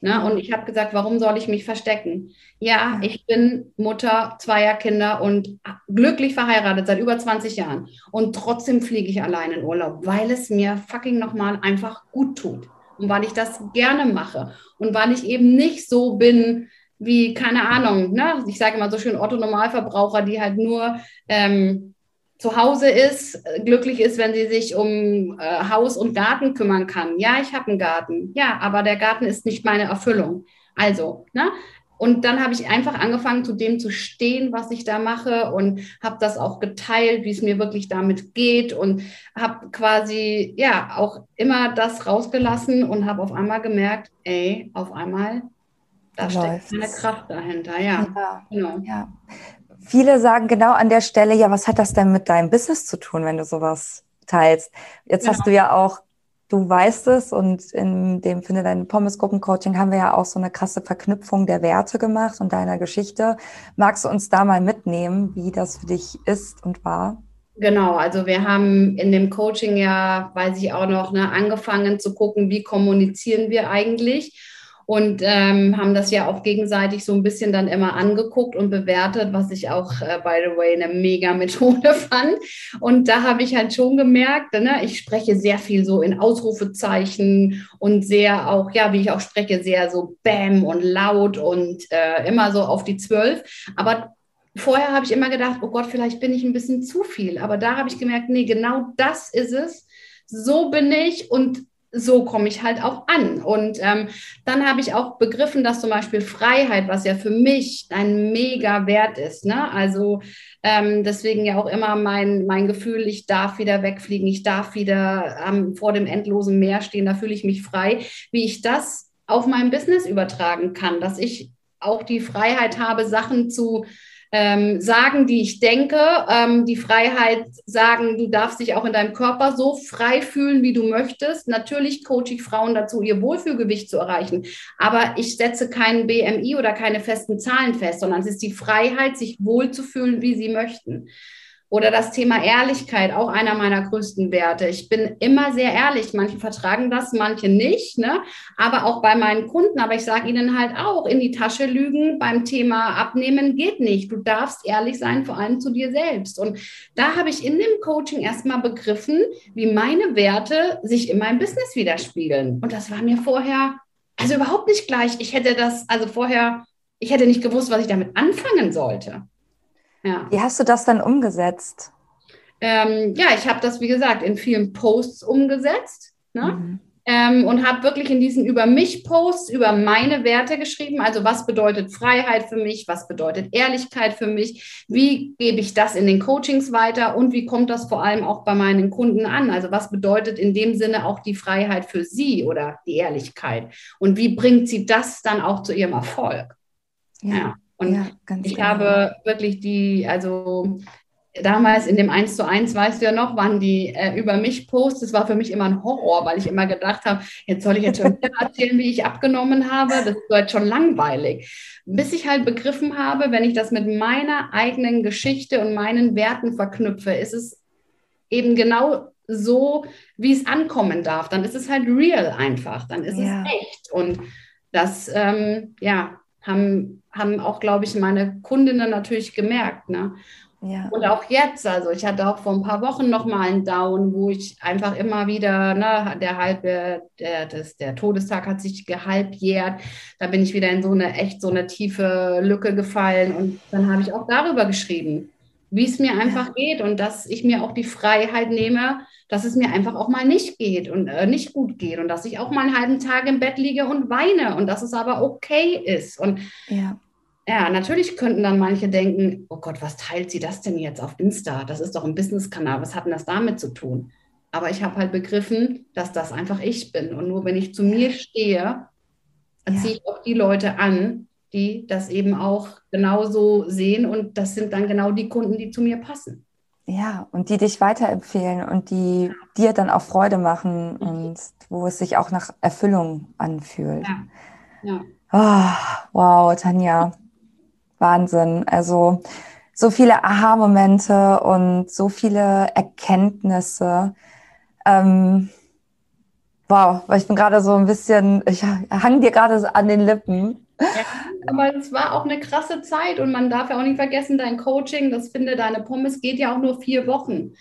Ne? Und ich habe gesagt, warum soll ich mich verstecken? Ja, ich bin Mutter zweier Kinder und glücklich verheiratet seit über 20 Jahren. Und trotzdem fliege ich allein in Urlaub, weil es mir fucking nochmal einfach gut tut. Und weil ich das gerne mache. Und weil ich eben nicht so bin, wie, keine Ahnung, ne? ich sage immer so schön Otto Normalverbraucher, die halt nur ähm, zu Hause ist, glücklich ist, wenn sie sich um äh, Haus und Garten kümmern kann. Ja, ich habe einen Garten. Ja, aber der Garten ist nicht meine Erfüllung. Also, ne? Und dann habe ich einfach angefangen, zu dem zu stehen, was ich da mache und habe das auch geteilt, wie es mir wirklich damit geht und habe quasi, ja, auch immer das rausgelassen und habe auf einmal gemerkt, ey, auf einmal, da Läuft's. steckt eine Kraft dahinter, ja. ja, genau. ja. Viele sagen genau an der Stelle, ja, was hat das denn mit deinem Business zu tun, wenn du sowas teilst? Jetzt genau. hast du ja auch du weißt es und in dem Finde deine Pommes-Gruppen-Coaching haben wir ja auch so eine krasse Verknüpfung der Werte gemacht und deiner Geschichte. Magst du uns da mal mitnehmen, wie das für dich ist und war? Genau, also wir haben in dem Coaching ja, weiß ich auch noch, ne, angefangen zu gucken, wie kommunizieren wir eigentlich und ähm, haben das ja auch gegenseitig so ein bisschen dann immer angeguckt und bewertet, was ich auch, äh, by the way, eine mega Methode <laughs> fand. Und da habe ich halt schon gemerkt, ne, ich spreche sehr viel so in Ausrufezeichen und sehr auch, ja, wie ich auch spreche, sehr so Bäm und laut und äh, immer so auf die Zwölf. Aber vorher habe ich immer gedacht, oh Gott, vielleicht bin ich ein bisschen zu viel. Aber da habe ich gemerkt, nee, genau das ist es. So bin ich und so komme ich halt auch an. Und ähm, dann habe ich auch begriffen, dass zum Beispiel Freiheit, was ja für mich ein mega Wert ist, ne? also ähm, deswegen ja auch immer mein, mein Gefühl, ich darf wieder wegfliegen, ich darf wieder ähm, vor dem endlosen Meer stehen, da fühle ich mich frei, wie ich das auf mein Business übertragen kann, dass ich auch die Freiheit habe, Sachen zu ähm, sagen, die ich denke, ähm, die Freiheit sagen, du darfst dich auch in deinem Körper so frei fühlen, wie du möchtest. Natürlich coache ich Frauen dazu, ihr Wohlfühlgewicht zu erreichen, aber ich setze keinen BMI oder keine festen Zahlen fest, sondern es ist die Freiheit, sich wohlzufühlen, wie sie möchten. Oder das Thema Ehrlichkeit, auch einer meiner größten Werte. Ich bin immer sehr ehrlich. Manche vertragen das, manche nicht. Ne? Aber auch bei meinen Kunden. Aber ich sage ihnen halt auch, in die Tasche lügen beim Thema Abnehmen geht nicht. Du darfst ehrlich sein, vor allem zu dir selbst. Und da habe ich in dem Coaching erstmal begriffen, wie meine Werte sich in meinem Business widerspiegeln. Und das war mir vorher, also überhaupt nicht gleich. Ich hätte das, also vorher, ich hätte nicht gewusst, was ich damit anfangen sollte. Ja. Wie hast du das dann umgesetzt? Ähm, ja, ich habe das, wie gesagt, in vielen Posts umgesetzt. Ne? Mhm. Ähm, und habe wirklich in diesen Über mich-Posts über meine Werte geschrieben. Also was bedeutet Freiheit für mich? Was bedeutet Ehrlichkeit für mich? Wie gebe ich das in den Coachings weiter? Und wie kommt das vor allem auch bei meinen Kunden an? Also was bedeutet in dem Sinne auch die Freiheit für sie oder die Ehrlichkeit? Und wie bringt sie das dann auch zu ihrem Erfolg? ja. ja. Und ja, ich genau. habe wirklich die, also damals in dem 1 zu 1, weißt du ja noch, waren die äh, über mich Posts. Das war für mich immer ein Horror, weil ich immer gedacht habe, jetzt soll ich jetzt schon erzählen, wie ich abgenommen habe. Das ist halt schon langweilig. Bis ich halt begriffen habe, wenn ich das mit meiner eigenen Geschichte und meinen Werten verknüpfe, ist es eben genau so, wie es ankommen darf. Dann ist es halt real einfach. Dann ist ja. es echt. Und das, ähm, ja, haben, haben auch, glaube ich, meine Kundinnen natürlich gemerkt. Ne? Ja. Und auch jetzt, also ich hatte auch vor ein paar Wochen noch mal einen Down, wo ich einfach immer wieder, ne, der halbe, der, das, der Todestag hat sich gehalbjährt, da bin ich wieder in so eine echt so eine tiefe Lücke gefallen und dann habe ich auch darüber geschrieben, wie es mir einfach ja. geht und dass ich mir auch die Freiheit nehme, dass es mir einfach auch mal nicht geht und äh, nicht gut geht und dass ich auch mal einen halben Tag im Bett liege und weine und dass es aber okay ist. Und ja. Ja, natürlich könnten dann manche denken, oh Gott, was teilt sie das denn jetzt auf Insta? Das ist doch ein Business-Kanal, was hat denn das damit zu tun? Aber ich habe halt begriffen, dass das einfach ich bin. Und nur wenn ich zu mir stehe, ziehe ich auch die Leute an, die das eben auch genauso sehen. Und das sind dann genau die Kunden, die zu mir passen. Ja, und die dich weiterempfehlen und die dir dann auch Freude machen mhm. und wo es sich auch nach Erfüllung anfühlt. Ja. ja. Oh, wow, Tanja, Wahnsinn. Also so viele Aha-Momente und so viele Erkenntnisse. Ähm, wow, weil ich bin gerade so ein bisschen, ich hang dir gerade an den Lippen. Ja, aber es war auch eine krasse Zeit und man darf ja auch nicht vergessen, dein Coaching, das finde deine Pommes, geht ja auch nur vier Wochen.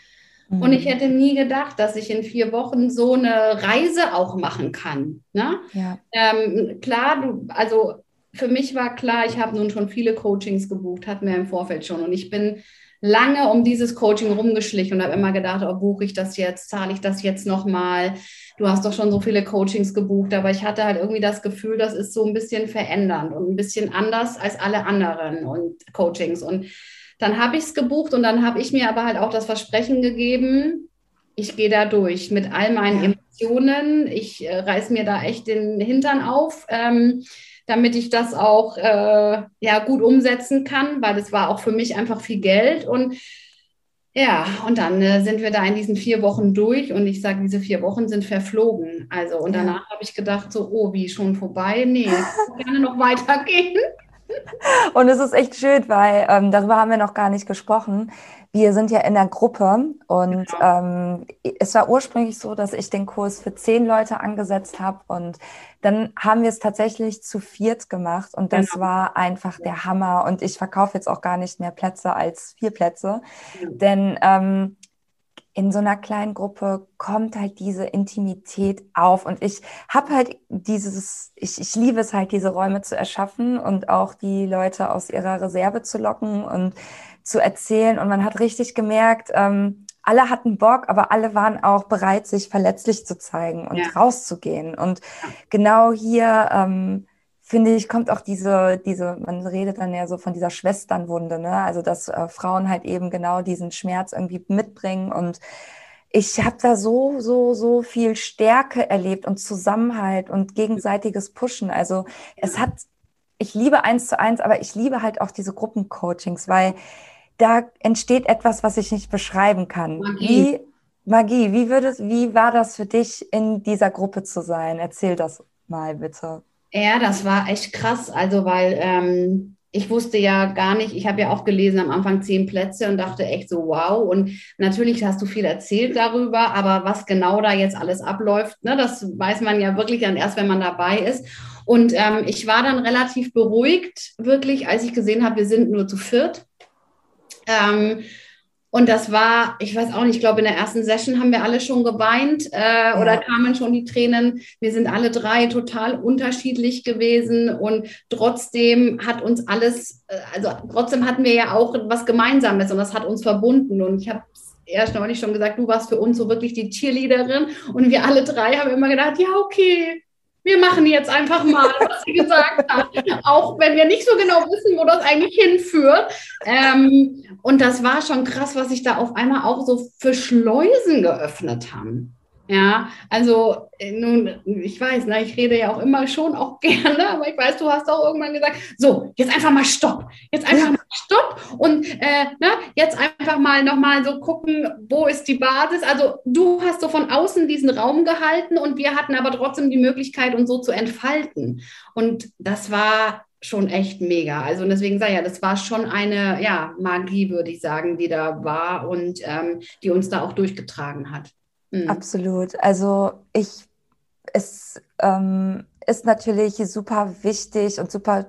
Mhm. Und ich hätte nie gedacht, dass ich in vier Wochen so eine Reise auch machen kann. Ne? Ja. Ähm, klar, du, also für mich war klar, ich habe nun schon viele Coachings gebucht, hatten wir im Vorfeld schon. Und ich bin lange um dieses Coaching rumgeschlichen und habe immer gedacht, oh, buche ich das jetzt, zahle ich das jetzt nochmal? Du hast doch schon so viele Coachings gebucht, aber ich hatte halt irgendwie das Gefühl, das ist so ein bisschen verändernd und ein bisschen anders als alle anderen und Coachings. Und dann habe ich es gebucht und dann habe ich mir aber halt auch das Versprechen gegeben, ich gehe da durch mit all meinen ja. Emotionen. Ich äh, reiß mir da echt den Hintern auf. Ähm, damit ich das auch äh, ja, gut umsetzen kann, weil es war auch für mich einfach viel Geld. Und ja, und dann äh, sind wir da in diesen vier Wochen durch und ich sage, diese vier Wochen sind verflogen. Also, und danach ja. habe ich gedacht, so, oh, wie schon vorbei? Nee, ich <laughs> gerne noch weitergehen. Und es ist echt schön, weil ähm, darüber haben wir noch gar nicht gesprochen. Wir sind ja in der Gruppe und genau. ähm, es war ursprünglich so, dass ich den Kurs für zehn Leute angesetzt habe und dann haben wir es tatsächlich zu viert gemacht und das genau. war einfach der Hammer und ich verkaufe jetzt auch gar nicht mehr Plätze als vier Plätze, ja. denn ähm, in so einer kleinen Gruppe kommt halt diese Intimität auf. Und ich habe halt dieses, ich, ich liebe es halt, diese Räume zu erschaffen und auch die Leute aus ihrer Reserve zu locken und zu erzählen. Und man hat richtig gemerkt, ähm, alle hatten Bock, aber alle waren auch bereit, sich verletzlich zu zeigen und ja. rauszugehen. Und genau hier ähm, finde ich, kommt auch diese, diese, man redet dann ja so von dieser Schwesternwunde, ne? Also dass äh, Frauen halt eben genau diesen Schmerz irgendwie mitbringen und ich habe da so, so, so viel Stärke erlebt und Zusammenhalt und gegenseitiges Pushen. Also es hat, ich liebe eins zu eins, aber ich liebe halt auch diese Gruppencoachings, weil da entsteht etwas, was ich nicht beschreiben kann. Magie. Wie, Magie, wie würdest, wie war das für dich, in dieser Gruppe zu sein? Erzähl das mal bitte. Ja, das war echt krass. Also, weil ähm, ich wusste ja gar nicht, ich habe ja auch gelesen am Anfang zehn Plätze und dachte echt so, wow. Und natürlich hast du viel erzählt darüber, aber was genau da jetzt alles abläuft, ne, das weiß man ja wirklich dann erst, wenn man dabei ist. Und ähm, ich war dann relativ beruhigt, wirklich, als ich gesehen habe, wir sind nur zu viert. Ähm, und das war, ich weiß auch nicht, ich glaube, in der ersten Session haben wir alle schon geweint äh, ja. oder kamen schon die Tränen. Wir sind alle drei total unterschiedlich gewesen und trotzdem hat uns alles, äh, also trotzdem hatten wir ja auch was Gemeinsames und das hat uns verbunden. Und ich habe erst neulich schon gesagt, du warst für uns so wirklich die Cheerleaderin und wir alle drei haben immer gedacht, ja, okay, wir machen jetzt einfach mal, was sie gesagt hat. Auch wenn wir nicht so genau wissen, wo das eigentlich hinführt. Ähm, und das war schon krass, was sich da auf einmal auch so für Schleusen geöffnet haben. Ja, also äh, nun, ich weiß, ne, ich rede ja auch immer schon auch <laughs> gerne, aber ich weiß, du hast auch irgendwann gesagt, so, jetzt einfach mal Stopp, jetzt einfach mal Stopp und äh, ne, jetzt einfach mal nochmal so gucken, wo ist die Basis. Also du hast so von außen diesen Raum gehalten und wir hatten aber trotzdem die Möglichkeit, uns so zu entfalten. Und das war schon echt mega. Also deswegen sage ich ja, das war schon eine ja, Magie, würde ich sagen, die da war und ähm, die uns da auch durchgetragen hat. Mhm. Absolut. Also ich, es ähm, ist natürlich super wichtig und super,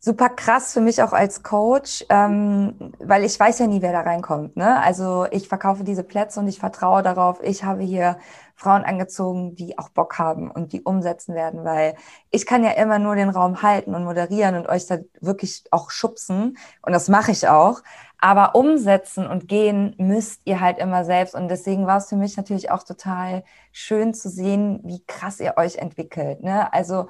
super krass für mich auch als Coach, ähm, weil ich weiß ja nie, wer da reinkommt. Ne? Also ich verkaufe diese Plätze und ich vertraue darauf. Ich habe hier Frauen angezogen, die auch Bock haben und die umsetzen werden, weil ich kann ja immer nur den Raum halten und moderieren und euch da wirklich auch schubsen und das mache ich auch. Aber umsetzen und gehen müsst ihr halt immer selbst. Und deswegen war es für mich natürlich auch total schön zu sehen, wie krass ihr euch entwickelt. Ne? Also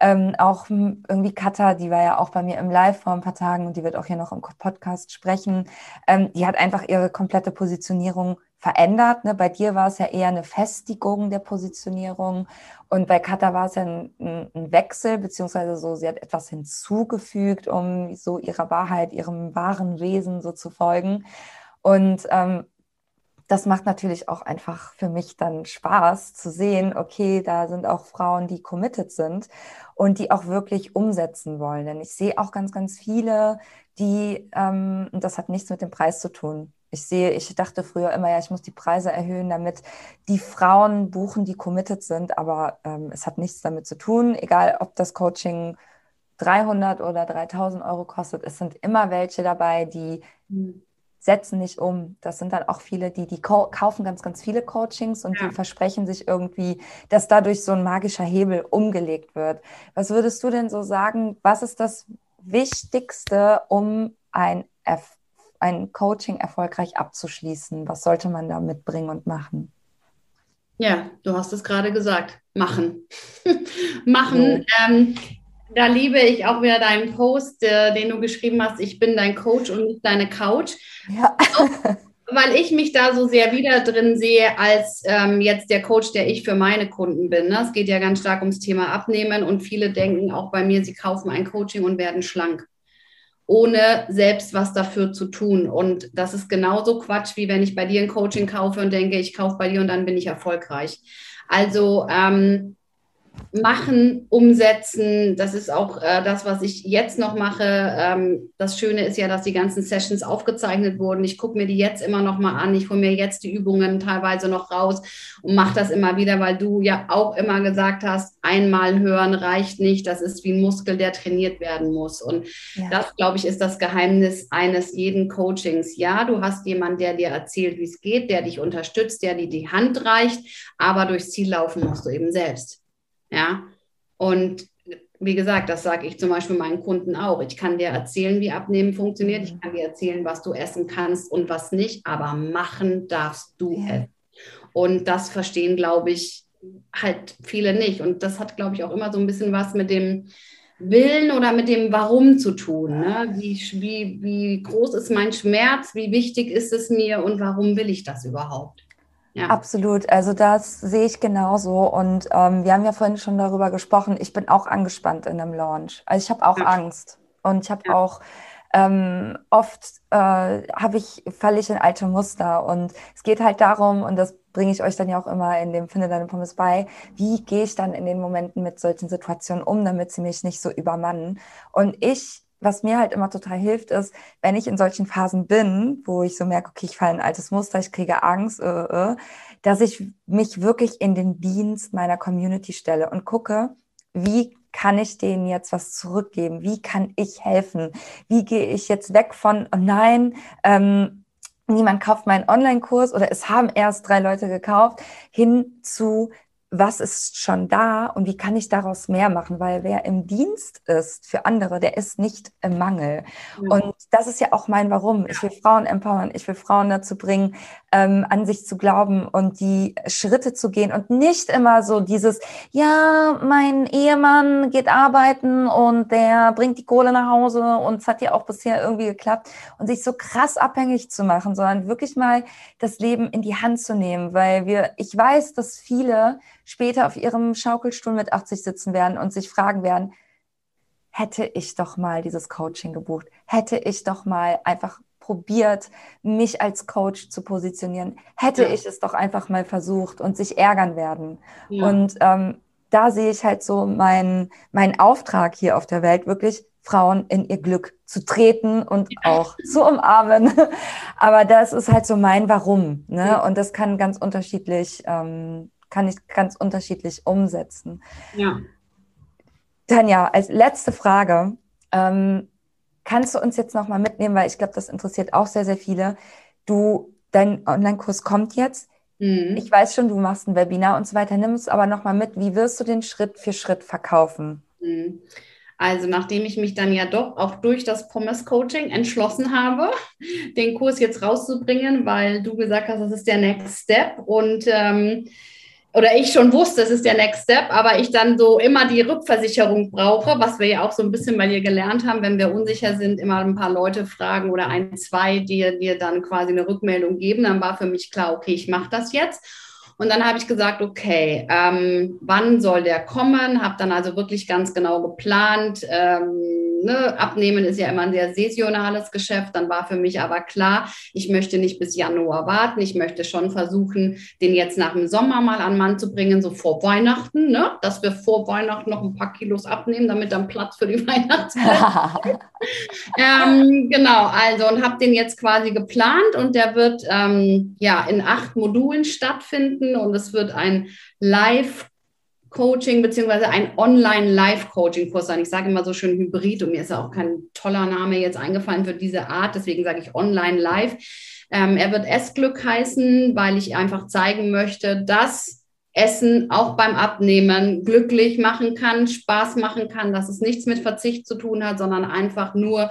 ähm, auch irgendwie Katha, die war ja auch bei mir im Live vor ein paar Tagen und die wird auch hier noch im Podcast sprechen. Ähm, die hat einfach ihre komplette Positionierung verändert. Ne? Bei dir war es ja eher eine Festigung der Positionierung und bei Katha war es ja ein, ein, Wechsel, beziehungsweise so, sie hat etwas hinzugefügt, um so ihrer Wahrheit, ihrem wahren Wesen so zu folgen. Und ähm, das macht natürlich auch einfach für mich dann Spaß zu sehen, okay, da sind auch Frauen, die committed sind und die auch wirklich umsetzen wollen. Denn ich sehe auch ganz, ganz viele, die, ähm, und das hat nichts mit dem Preis zu tun, ich sehe, ich dachte früher immer, ja, ich muss die Preise erhöhen, damit die Frauen buchen, die committed sind, aber ähm, es hat nichts damit zu tun, egal ob das Coaching 300 oder 3000 Euro kostet, es sind immer welche dabei, die mhm. setzen nicht um. Das sind dann auch viele, die, die kaufen ganz, ganz viele Coachings und ja. die versprechen sich irgendwie, dass dadurch so ein magischer Hebel umgelegt wird. Was würdest du denn so sagen, was ist das Wichtigste, um ein Erfolg ein Coaching erfolgreich abzuschließen? Was sollte man da mitbringen und machen? Ja, du hast es gerade gesagt. Machen. <laughs> machen. Ja. Ähm, da liebe ich auch wieder deinen Post, äh, den du geschrieben hast. Ich bin dein Coach und nicht deine Couch. Ja. <laughs> weil ich mich da so sehr wieder drin sehe, als ähm, jetzt der Coach, der ich für meine Kunden bin. Ne? Es geht ja ganz stark ums Thema Abnehmen und viele denken auch bei mir, sie kaufen ein Coaching und werden schlank, ohne selbst was dafür zu tun. Und das ist genauso Quatsch, wie wenn ich bei dir ein Coaching kaufe und denke, ich kaufe bei dir und dann bin ich erfolgreich. Also ähm, machen, umsetzen. Das ist auch äh, das, was ich jetzt noch mache. Ähm, das Schöne ist ja, dass die ganzen Sessions aufgezeichnet wurden. Ich gucke mir die jetzt immer noch mal an. Ich hole mir jetzt die Übungen teilweise noch raus und mache das immer wieder, weil du ja auch immer gesagt hast, einmal hören reicht nicht. Das ist wie ein Muskel, der trainiert werden muss. Und ja. das, glaube ich, ist das Geheimnis eines jeden Coachings. Ja, du hast jemanden, der dir erzählt, wie es geht, der dich unterstützt, der dir die Hand reicht, aber durchs Ziel laufen musst du eben selbst. Ja, und wie gesagt, das sage ich zum Beispiel meinen Kunden auch. Ich kann dir erzählen, wie Abnehmen funktioniert. Ich kann dir erzählen, was du essen kannst und was nicht, aber machen darfst du es. Und das verstehen, glaube ich, halt viele nicht. Und das hat, glaube ich, auch immer so ein bisschen was mit dem Willen oder mit dem Warum zu tun. Ne? Wie, wie, wie groß ist mein Schmerz? Wie wichtig ist es mir und warum will ich das überhaupt? Ja. Absolut, also das sehe ich genauso. Und ähm, wir haben ja vorhin schon darüber gesprochen, ich bin auch angespannt in einem Launch. Also ich habe auch ja. Angst und ich habe ja. auch ähm, oft äh, habe ich, falle ich in alte Muster und es geht halt darum, und das bringe ich euch dann ja auch immer in dem Finde deine Pommes bei, wie gehe ich dann in den Momenten mit solchen Situationen um, damit sie mich nicht so übermannen. Und ich was mir halt immer total hilft, ist, wenn ich in solchen Phasen bin, wo ich so merke, okay, ich falle in ein altes Muster, ich kriege Angst, äh, äh, dass ich mich wirklich in den Dienst meiner Community stelle und gucke, wie kann ich denen jetzt was zurückgeben? Wie kann ich helfen? Wie gehe ich jetzt weg von, oh nein, ähm, niemand kauft meinen Online-Kurs oder es haben erst drei Leute gekauft, hin zu, was ist schon da und wie kann ich daraus mehr machen? Weil wer im Dienst ist für andere, der ist nicht im Mangel. Ja. Und das ist ja auch mein Warum. Ich will Frauen empowern, ich will Frauen dazu bringen, ähm, an sich zu glauben und die Schritte zu gehen und nicht immer so dieses, ja, mein Ehemann geht arbeiten und der bringt die Kohle nach Hause und es hat ja auch bisher irgendwie geklappt und sich so krass abhängig zu machen, sondern wirklich mal das Leben in die Hand zu nehmen, weil wir, ich weiß, dass viele später auf ihrem Schaukelstuhl mit 80 sitzen werden und sich fragen werden, hätte ich doch mal dieses Coaching gebucht, hätte ich doch mal einfach probiert, mich als Coach zu positionieren, hätte ja. ich es doch einfach mal versucht und sich ärgern werden. Ja. Und ähm, da sehe ich halt so meinen mein Auftrag hier auf der Welt, wirklich Frauen in ihr Glück zu treten und ja. auch zu umarmen. <laughs> Aber das ist halt so mein Warum. Ne? Und das kann ganz unterschiedlich ähm, kann ich ganz unterschiedlich umsetzen. Ja. Tanja, als letzte Frage, ähm, kannst du uns jetzt nochmal mitnehmen, weil ich glaube, das interessiert auch sehr, sehr viele. Du, dein Online-Kurs kommt jetzt. Mhm. Ich weiß schon, du machst ein Webinar und so weiter. Nimm es aber nochmal mit. Wie wirst du den Schritt für Schritt verkaufen? Mhm. Also nachdem ich mich dann ja doch auch durch das Pommes Coaching entschlossen habe, den Kurs jetzt rauszubringen, weil du gesagt hast, das ist der Next Step und ähm, oder ich schon wusste, es ist der Next Step, aber ich dann so immer die Rückversicherung brauche, was wir ja auch so ein bisschen bei dir gelernt haben, wenn wir unsicher sind, immer ein paar Leute fragen oder ein, zwei, die dir dann quasi eine Rückmeldung geben, dann war für mich klar, okay, ich mache das jetzt. Und dann habe ich gesagt, okay, ähm, wann soll der kommen? Habe dann also wirklich ganz genau geplant. Ähm, ne, Abnehmen ist ja immer ein sehr saisonales Geschäft. Dann war für mich aber klar, ich möchte nicht bis Januar warten. Ich möchte schon versuchen, den jetzt nach dem Sommer mal an Mann zu bringen, so vor Weihnachten, ne? dass wir vor Weihnachten noch ein paar Kilos abnehmen, damit dann Platz für die <laughs> Weihnachtszeit <laughs> ähm, Genau, also und habe den jetzt quasi geplant und der wird ähm, ja in acht Modulen stattfinden und es wird ein Live- Coaching beziehungsweise ein Online-Live-Coaching-Kurs sein. Ich sage immer so schön Hybrid und mir ist ja auch kein toller Name jetzt eingefallen für diese Art, deswegen sage ich Online-Live. Ähm, er wird Essglück heißen, weil ich einfach zeigen möchte, dass Essen auch beim Abnehmen glücklich machen kann, Spaß machen kann, dass es nichts mit Verzicht zu tun hat, sondern einfach nur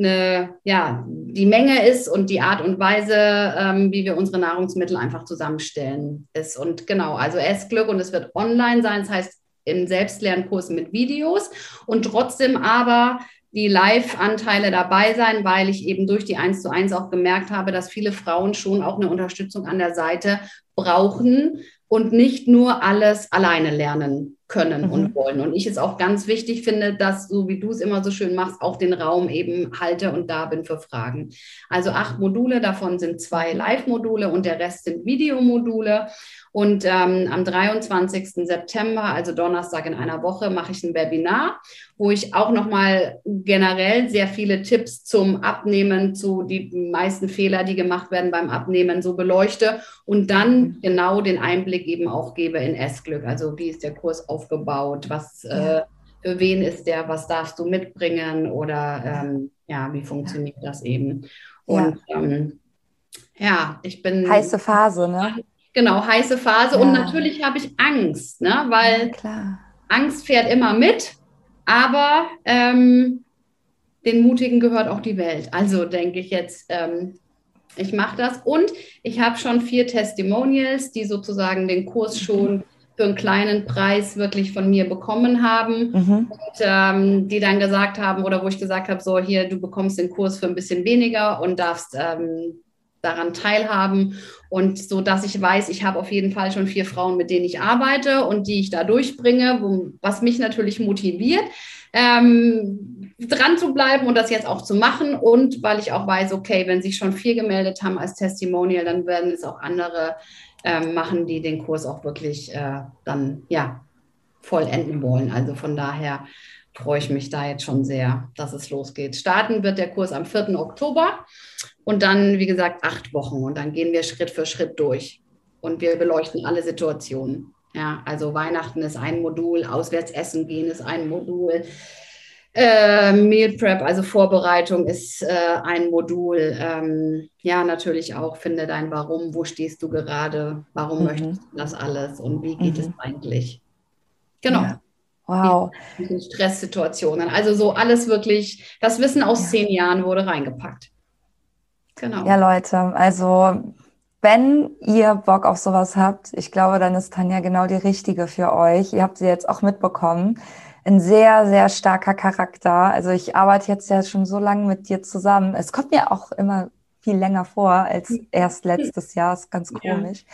eine, ja, die Menge ist und die Art und Weise, ähm, wie wir unsere Nahrungsmittel einfach zusammenstellen ist. Und genau, also Essglück und es wird online sein, das heißt in Selbstlernkursen mit Videos und trotzdem aber die Live-Anteile dabei sein, weil ich eben durch die 1 zu 1 auch gemerkt habe, dass viele Frauen schon auch eine Unterstützung an der Seite brauchen und nicht nur alles alleine lernen können mhm. und wollen. Und ich es auch ganz wichtig finde, dass, so wie du es immer so schön machst, auch den Raum eben halte und da bin für Fragen. Also acht Module, davon sind zwei Live-Module und der Rest sind Videomodule. Und ähm, am 23. September, also Donnerstag in einer Woche, mache ich ein Webinar, wo ich auch nochmal generell sehr viele Tipps zum Abnehmen, zu die meisten Fehler, die gemacht werden beim Abnehmen, so beleuchte und dann mhm. genau den Einblick eben auch gebe in Essglück. Also wie ist der Kurs aufgebaut, was äh, für wen ist der, was darfst du mitbringen oder ähm, ja, wie funktioniert das eben? Und ja. Ähm, ja, ich bin. Heiße Phase, ne? Genau, heiße Phase. Ja. Und natürlich habe ich Angst, ne? weil ja, Angst fährt immer mit, aber ähm, den Mutigen gehört auch die Welt. Also denke ich jetzt, ähm, ich mache das. Und ich habe schon vier Testimonials, die sozusagen den Kurs schon für einen kleinen Preis wirklich von mir bekommen haben mhm. und ähm, die dann gesagt haben oder wo ich gesagt habe, so hier, du bekommst den Kurs für ein bisschen weniger und darfst ähm, daran teilhaben und so, dass ich weiß, ich habe auf jeden Fall schon vier Frauen, mit denen ich arbeite und die ich da durchbringe, wo, was mich natürlich motiviert, ähm, dran zu bleiben und das jetzt auch zu machen und weil ich auch weiß, okay, wenn sich schon vier gemeldet haben als Testimonial, dann werden es auch andere ähm, machen, die den Kurs auch wirklich äh, dann ja vollenden wollen. Also von daher freue ich mich da jetzt schon sehr, dass es losgeht. Starten wird der Kurs am 4. Oktober und dann, wie gesagt, acht Wochen. Und dann gehen wir Schritt für Schritt durch. Und wir beleuchten alle Situationen. Ja, also Weihnachten ist ein Modul, auswärts essen gehen ist ein Modul. Äh, Meal Prep, also Vorbereitung, ist äh, ein Modul. Ähm, ja, natürlich auch, finde dein Warum, wo stehst du gerade, warum mhm. möchtest du das alles und wie geht mhm. es eigentlich? Genau. Ja. Wow. Stresssituationen. Also so alles wirklich, das Wissen aus ja. zehn Jahren wurde reingepackt. Genau. Ja, Leute, also wenn ihr Bock auf sowas habt, ich glaube, dann ist Tanja genau die richtige für euch. Ihr habt sie jetzt auch mitbekommen. Ein sehr, sehr starker Charakter. Also ich arbeite jetzt ja schon so lange mit dir zusammen. Es kommt mir auch immer viel länger vor als erst letztes Jahr. Ist ganz komisch. Ja.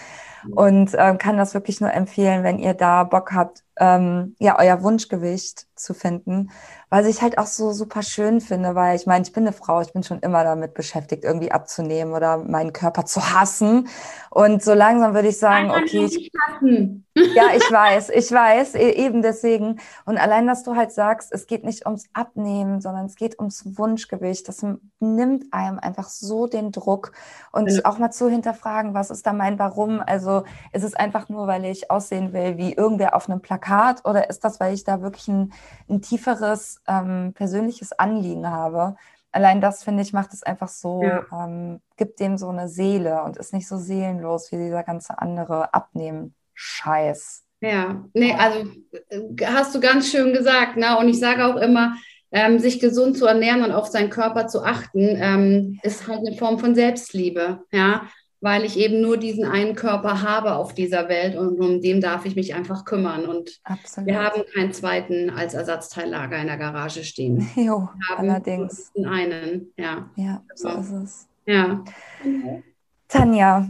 Und äh, kann das wirklich nur empfehlen, wenn ihr da Bock habt, ähm, ja, euer Wunschgewicht zu finden, was ich halt auch so super schön finde, weil ich meine, ich bin eine Frau, ich bin schon immer damit beschäftigt, irgendwie abzunehmen oder meinen Körper zu hassen. Und so langsam würde ich sagen, okay, ich, ja, <laughs> ich weiß, ich weiß, e, eben deswegen. Und allein, dass du halt sagst, es geht nicht ums Abnehmen, sondern es geht ums Wunschgewicht, das nimmt einem einfach so den Druck und ja. auch mal zu hinterfragen, was ist da mein Warum? Also ist es einfach nur, weil ich aussehen will wie irgendwer auf einem Plakat oder ist das, weil ich da wirklich ein, ein tieferes ähm, persönliches Anliegen habe? Allein das, finde ich, macht es einfach so, ja. ähm, gibt dem so eine Seele und ist nicht so seelenlos wie dieser ganze andere Abnehmen-Scheiß. Ja, nee, also äh, hast du ganz schön gesagt, ne? Und ich sage auch immer, ähm, sich gesund zu ernähren und auf seinen Körper zu achten, ähm, ist halt eine Form von Selbstliebe, ja weil ich eben nur diesen einen Körper habe auf dieser Welt und um den darf ich mich einfach kümmern. Und Absolut. wir haben keinen zweiten als Ersatzteillager in der Garage stehen. <laughs> Jo, allerdings. einen, ja. Ja, so ist es. Ja. Tanja,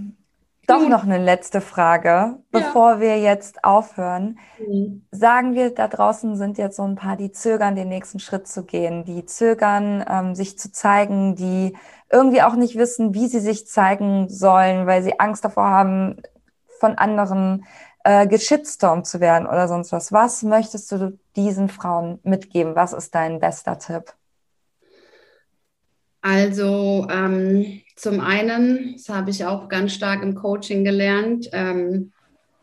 doch noch eine letzte Frage, bevor ja. wir jetzt aufhören. Mhm. Sagen wir, da draußen sind jetzt so ein paar, die zögern, den nächsten Schritt zu gehen, die zögern, ähm, sich zu zeigen, die irgendwie auch nicht wissen, wie sie sich zeigen sollen, weil sie Angst davor haben, von anderen äh, geschitstormt zu werden oder sonst was. Was möchtest du diesen Frauen mitgeben? Was ist dein bester Tipp? Also ähm, zum einen, das habe ich auch ganz stark im Coaching gelernt, ähm,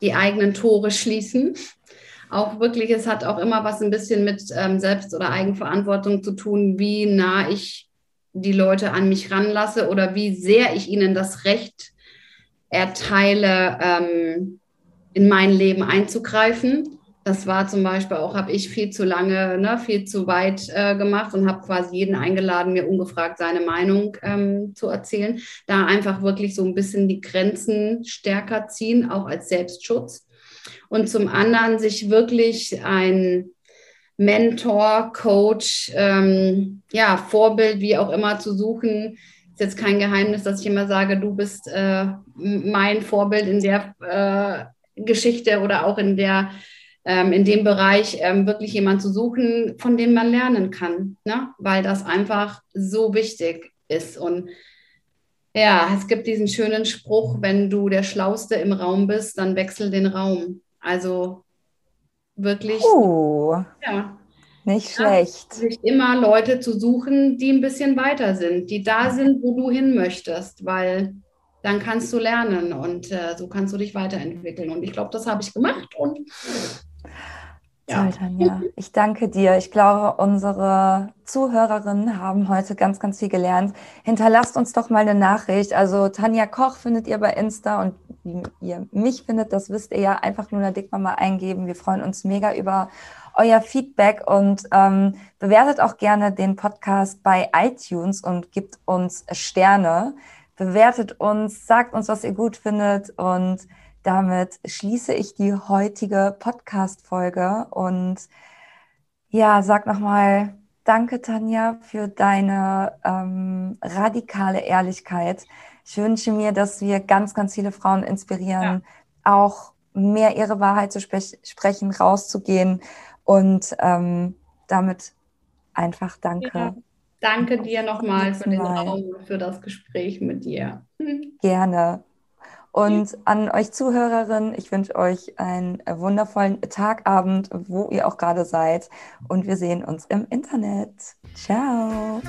die eigenen Tore schließen. Auch wirklich, es hat auch immer was ein bisschen mit ähm, Selbst- oder Eigenverantwortung zu tun, wie nah ich die Leute an mich ranlasse oder wie sehr ich ihnen das Recht erteile, ähm, in mein Leben einzugreifen. Das war zum Beispiel auch, habe ich viel zu lange, ne, viel zu weit äh, gemacht und habe quasi jeden eingeladen, mir ungefragt seine Meinung ähm, zu erzählen. Da einfach wirklich so ein bisschen die Grenzen stärker ziehen, auch als Selbstschutz. Und zum anderen sich wirklich ein Mentor, Coach, ähm, ja, Vorbild, wie auch immer zu suchen. Ist jetzt kein Geheimnis, dass ich immer sage, du bist äh, mein Vorbild in der äh, Geschichte oder auch in der ähm, in dem Bereich ähm, wirklich jemand zu suchen, von dem man lernen kann, ne? weil das einfach so wichtig ist. Und ja, es gibt diesen schönen Spruch, wenn du der Schlauste im Raum bist, dann wechsel den Raum. Also wirklich. Uh, ja. Nicht schlecht. Ja, sich immer Leute zu suchen, die ein bisschen weiter sind, die da sind, wo du hin möchtest, weil dann kannst du lernen und äh, so kannst du dich weiterentwickeln. Und ich glaube, das habe ich gemacht und ja. Tanja. Ich danke dir. Ich glaube, unsere Zuhörerinnen haben heute ganz, ganz viel gelernt. Hinterlasst uns doch mal eine Nachricht. Also Tanja Koch findet ihr bei Insta und wie ihr mich findet, das wisst ihr ja. Einfach nur eine Dickmama eingeben. Wir freuen uns mega über euer Feedback und ähm, bewertet auch gerne den Podcast bei iTunes und gibt uns Sterne. Bewertet uns, sagt uns, was ihr gut findet und damit schließe ich die heutige Podcast-Folge und ja, sag nochmal Danke, Tanja, für deine ähm, radikale Ehrlichkeit. Ich wünsche mir, dass wir ganz, ganz viele Frauen inspirieren, ja. auch mehr ihre Wahrheit zu spre sprechen, rauszugehen und ähm, damit einfach danke. Ja. Danke dir nochmal für den Raum, für das Gespräch mit dir. <laughs> <laughs> Gerne. Und an euch Zuhörerinnen, ich wünsche euch einen wundervollen Tagabend, wo ihr auch gerade seid. Und wir sehen uns im Internet. Ciao.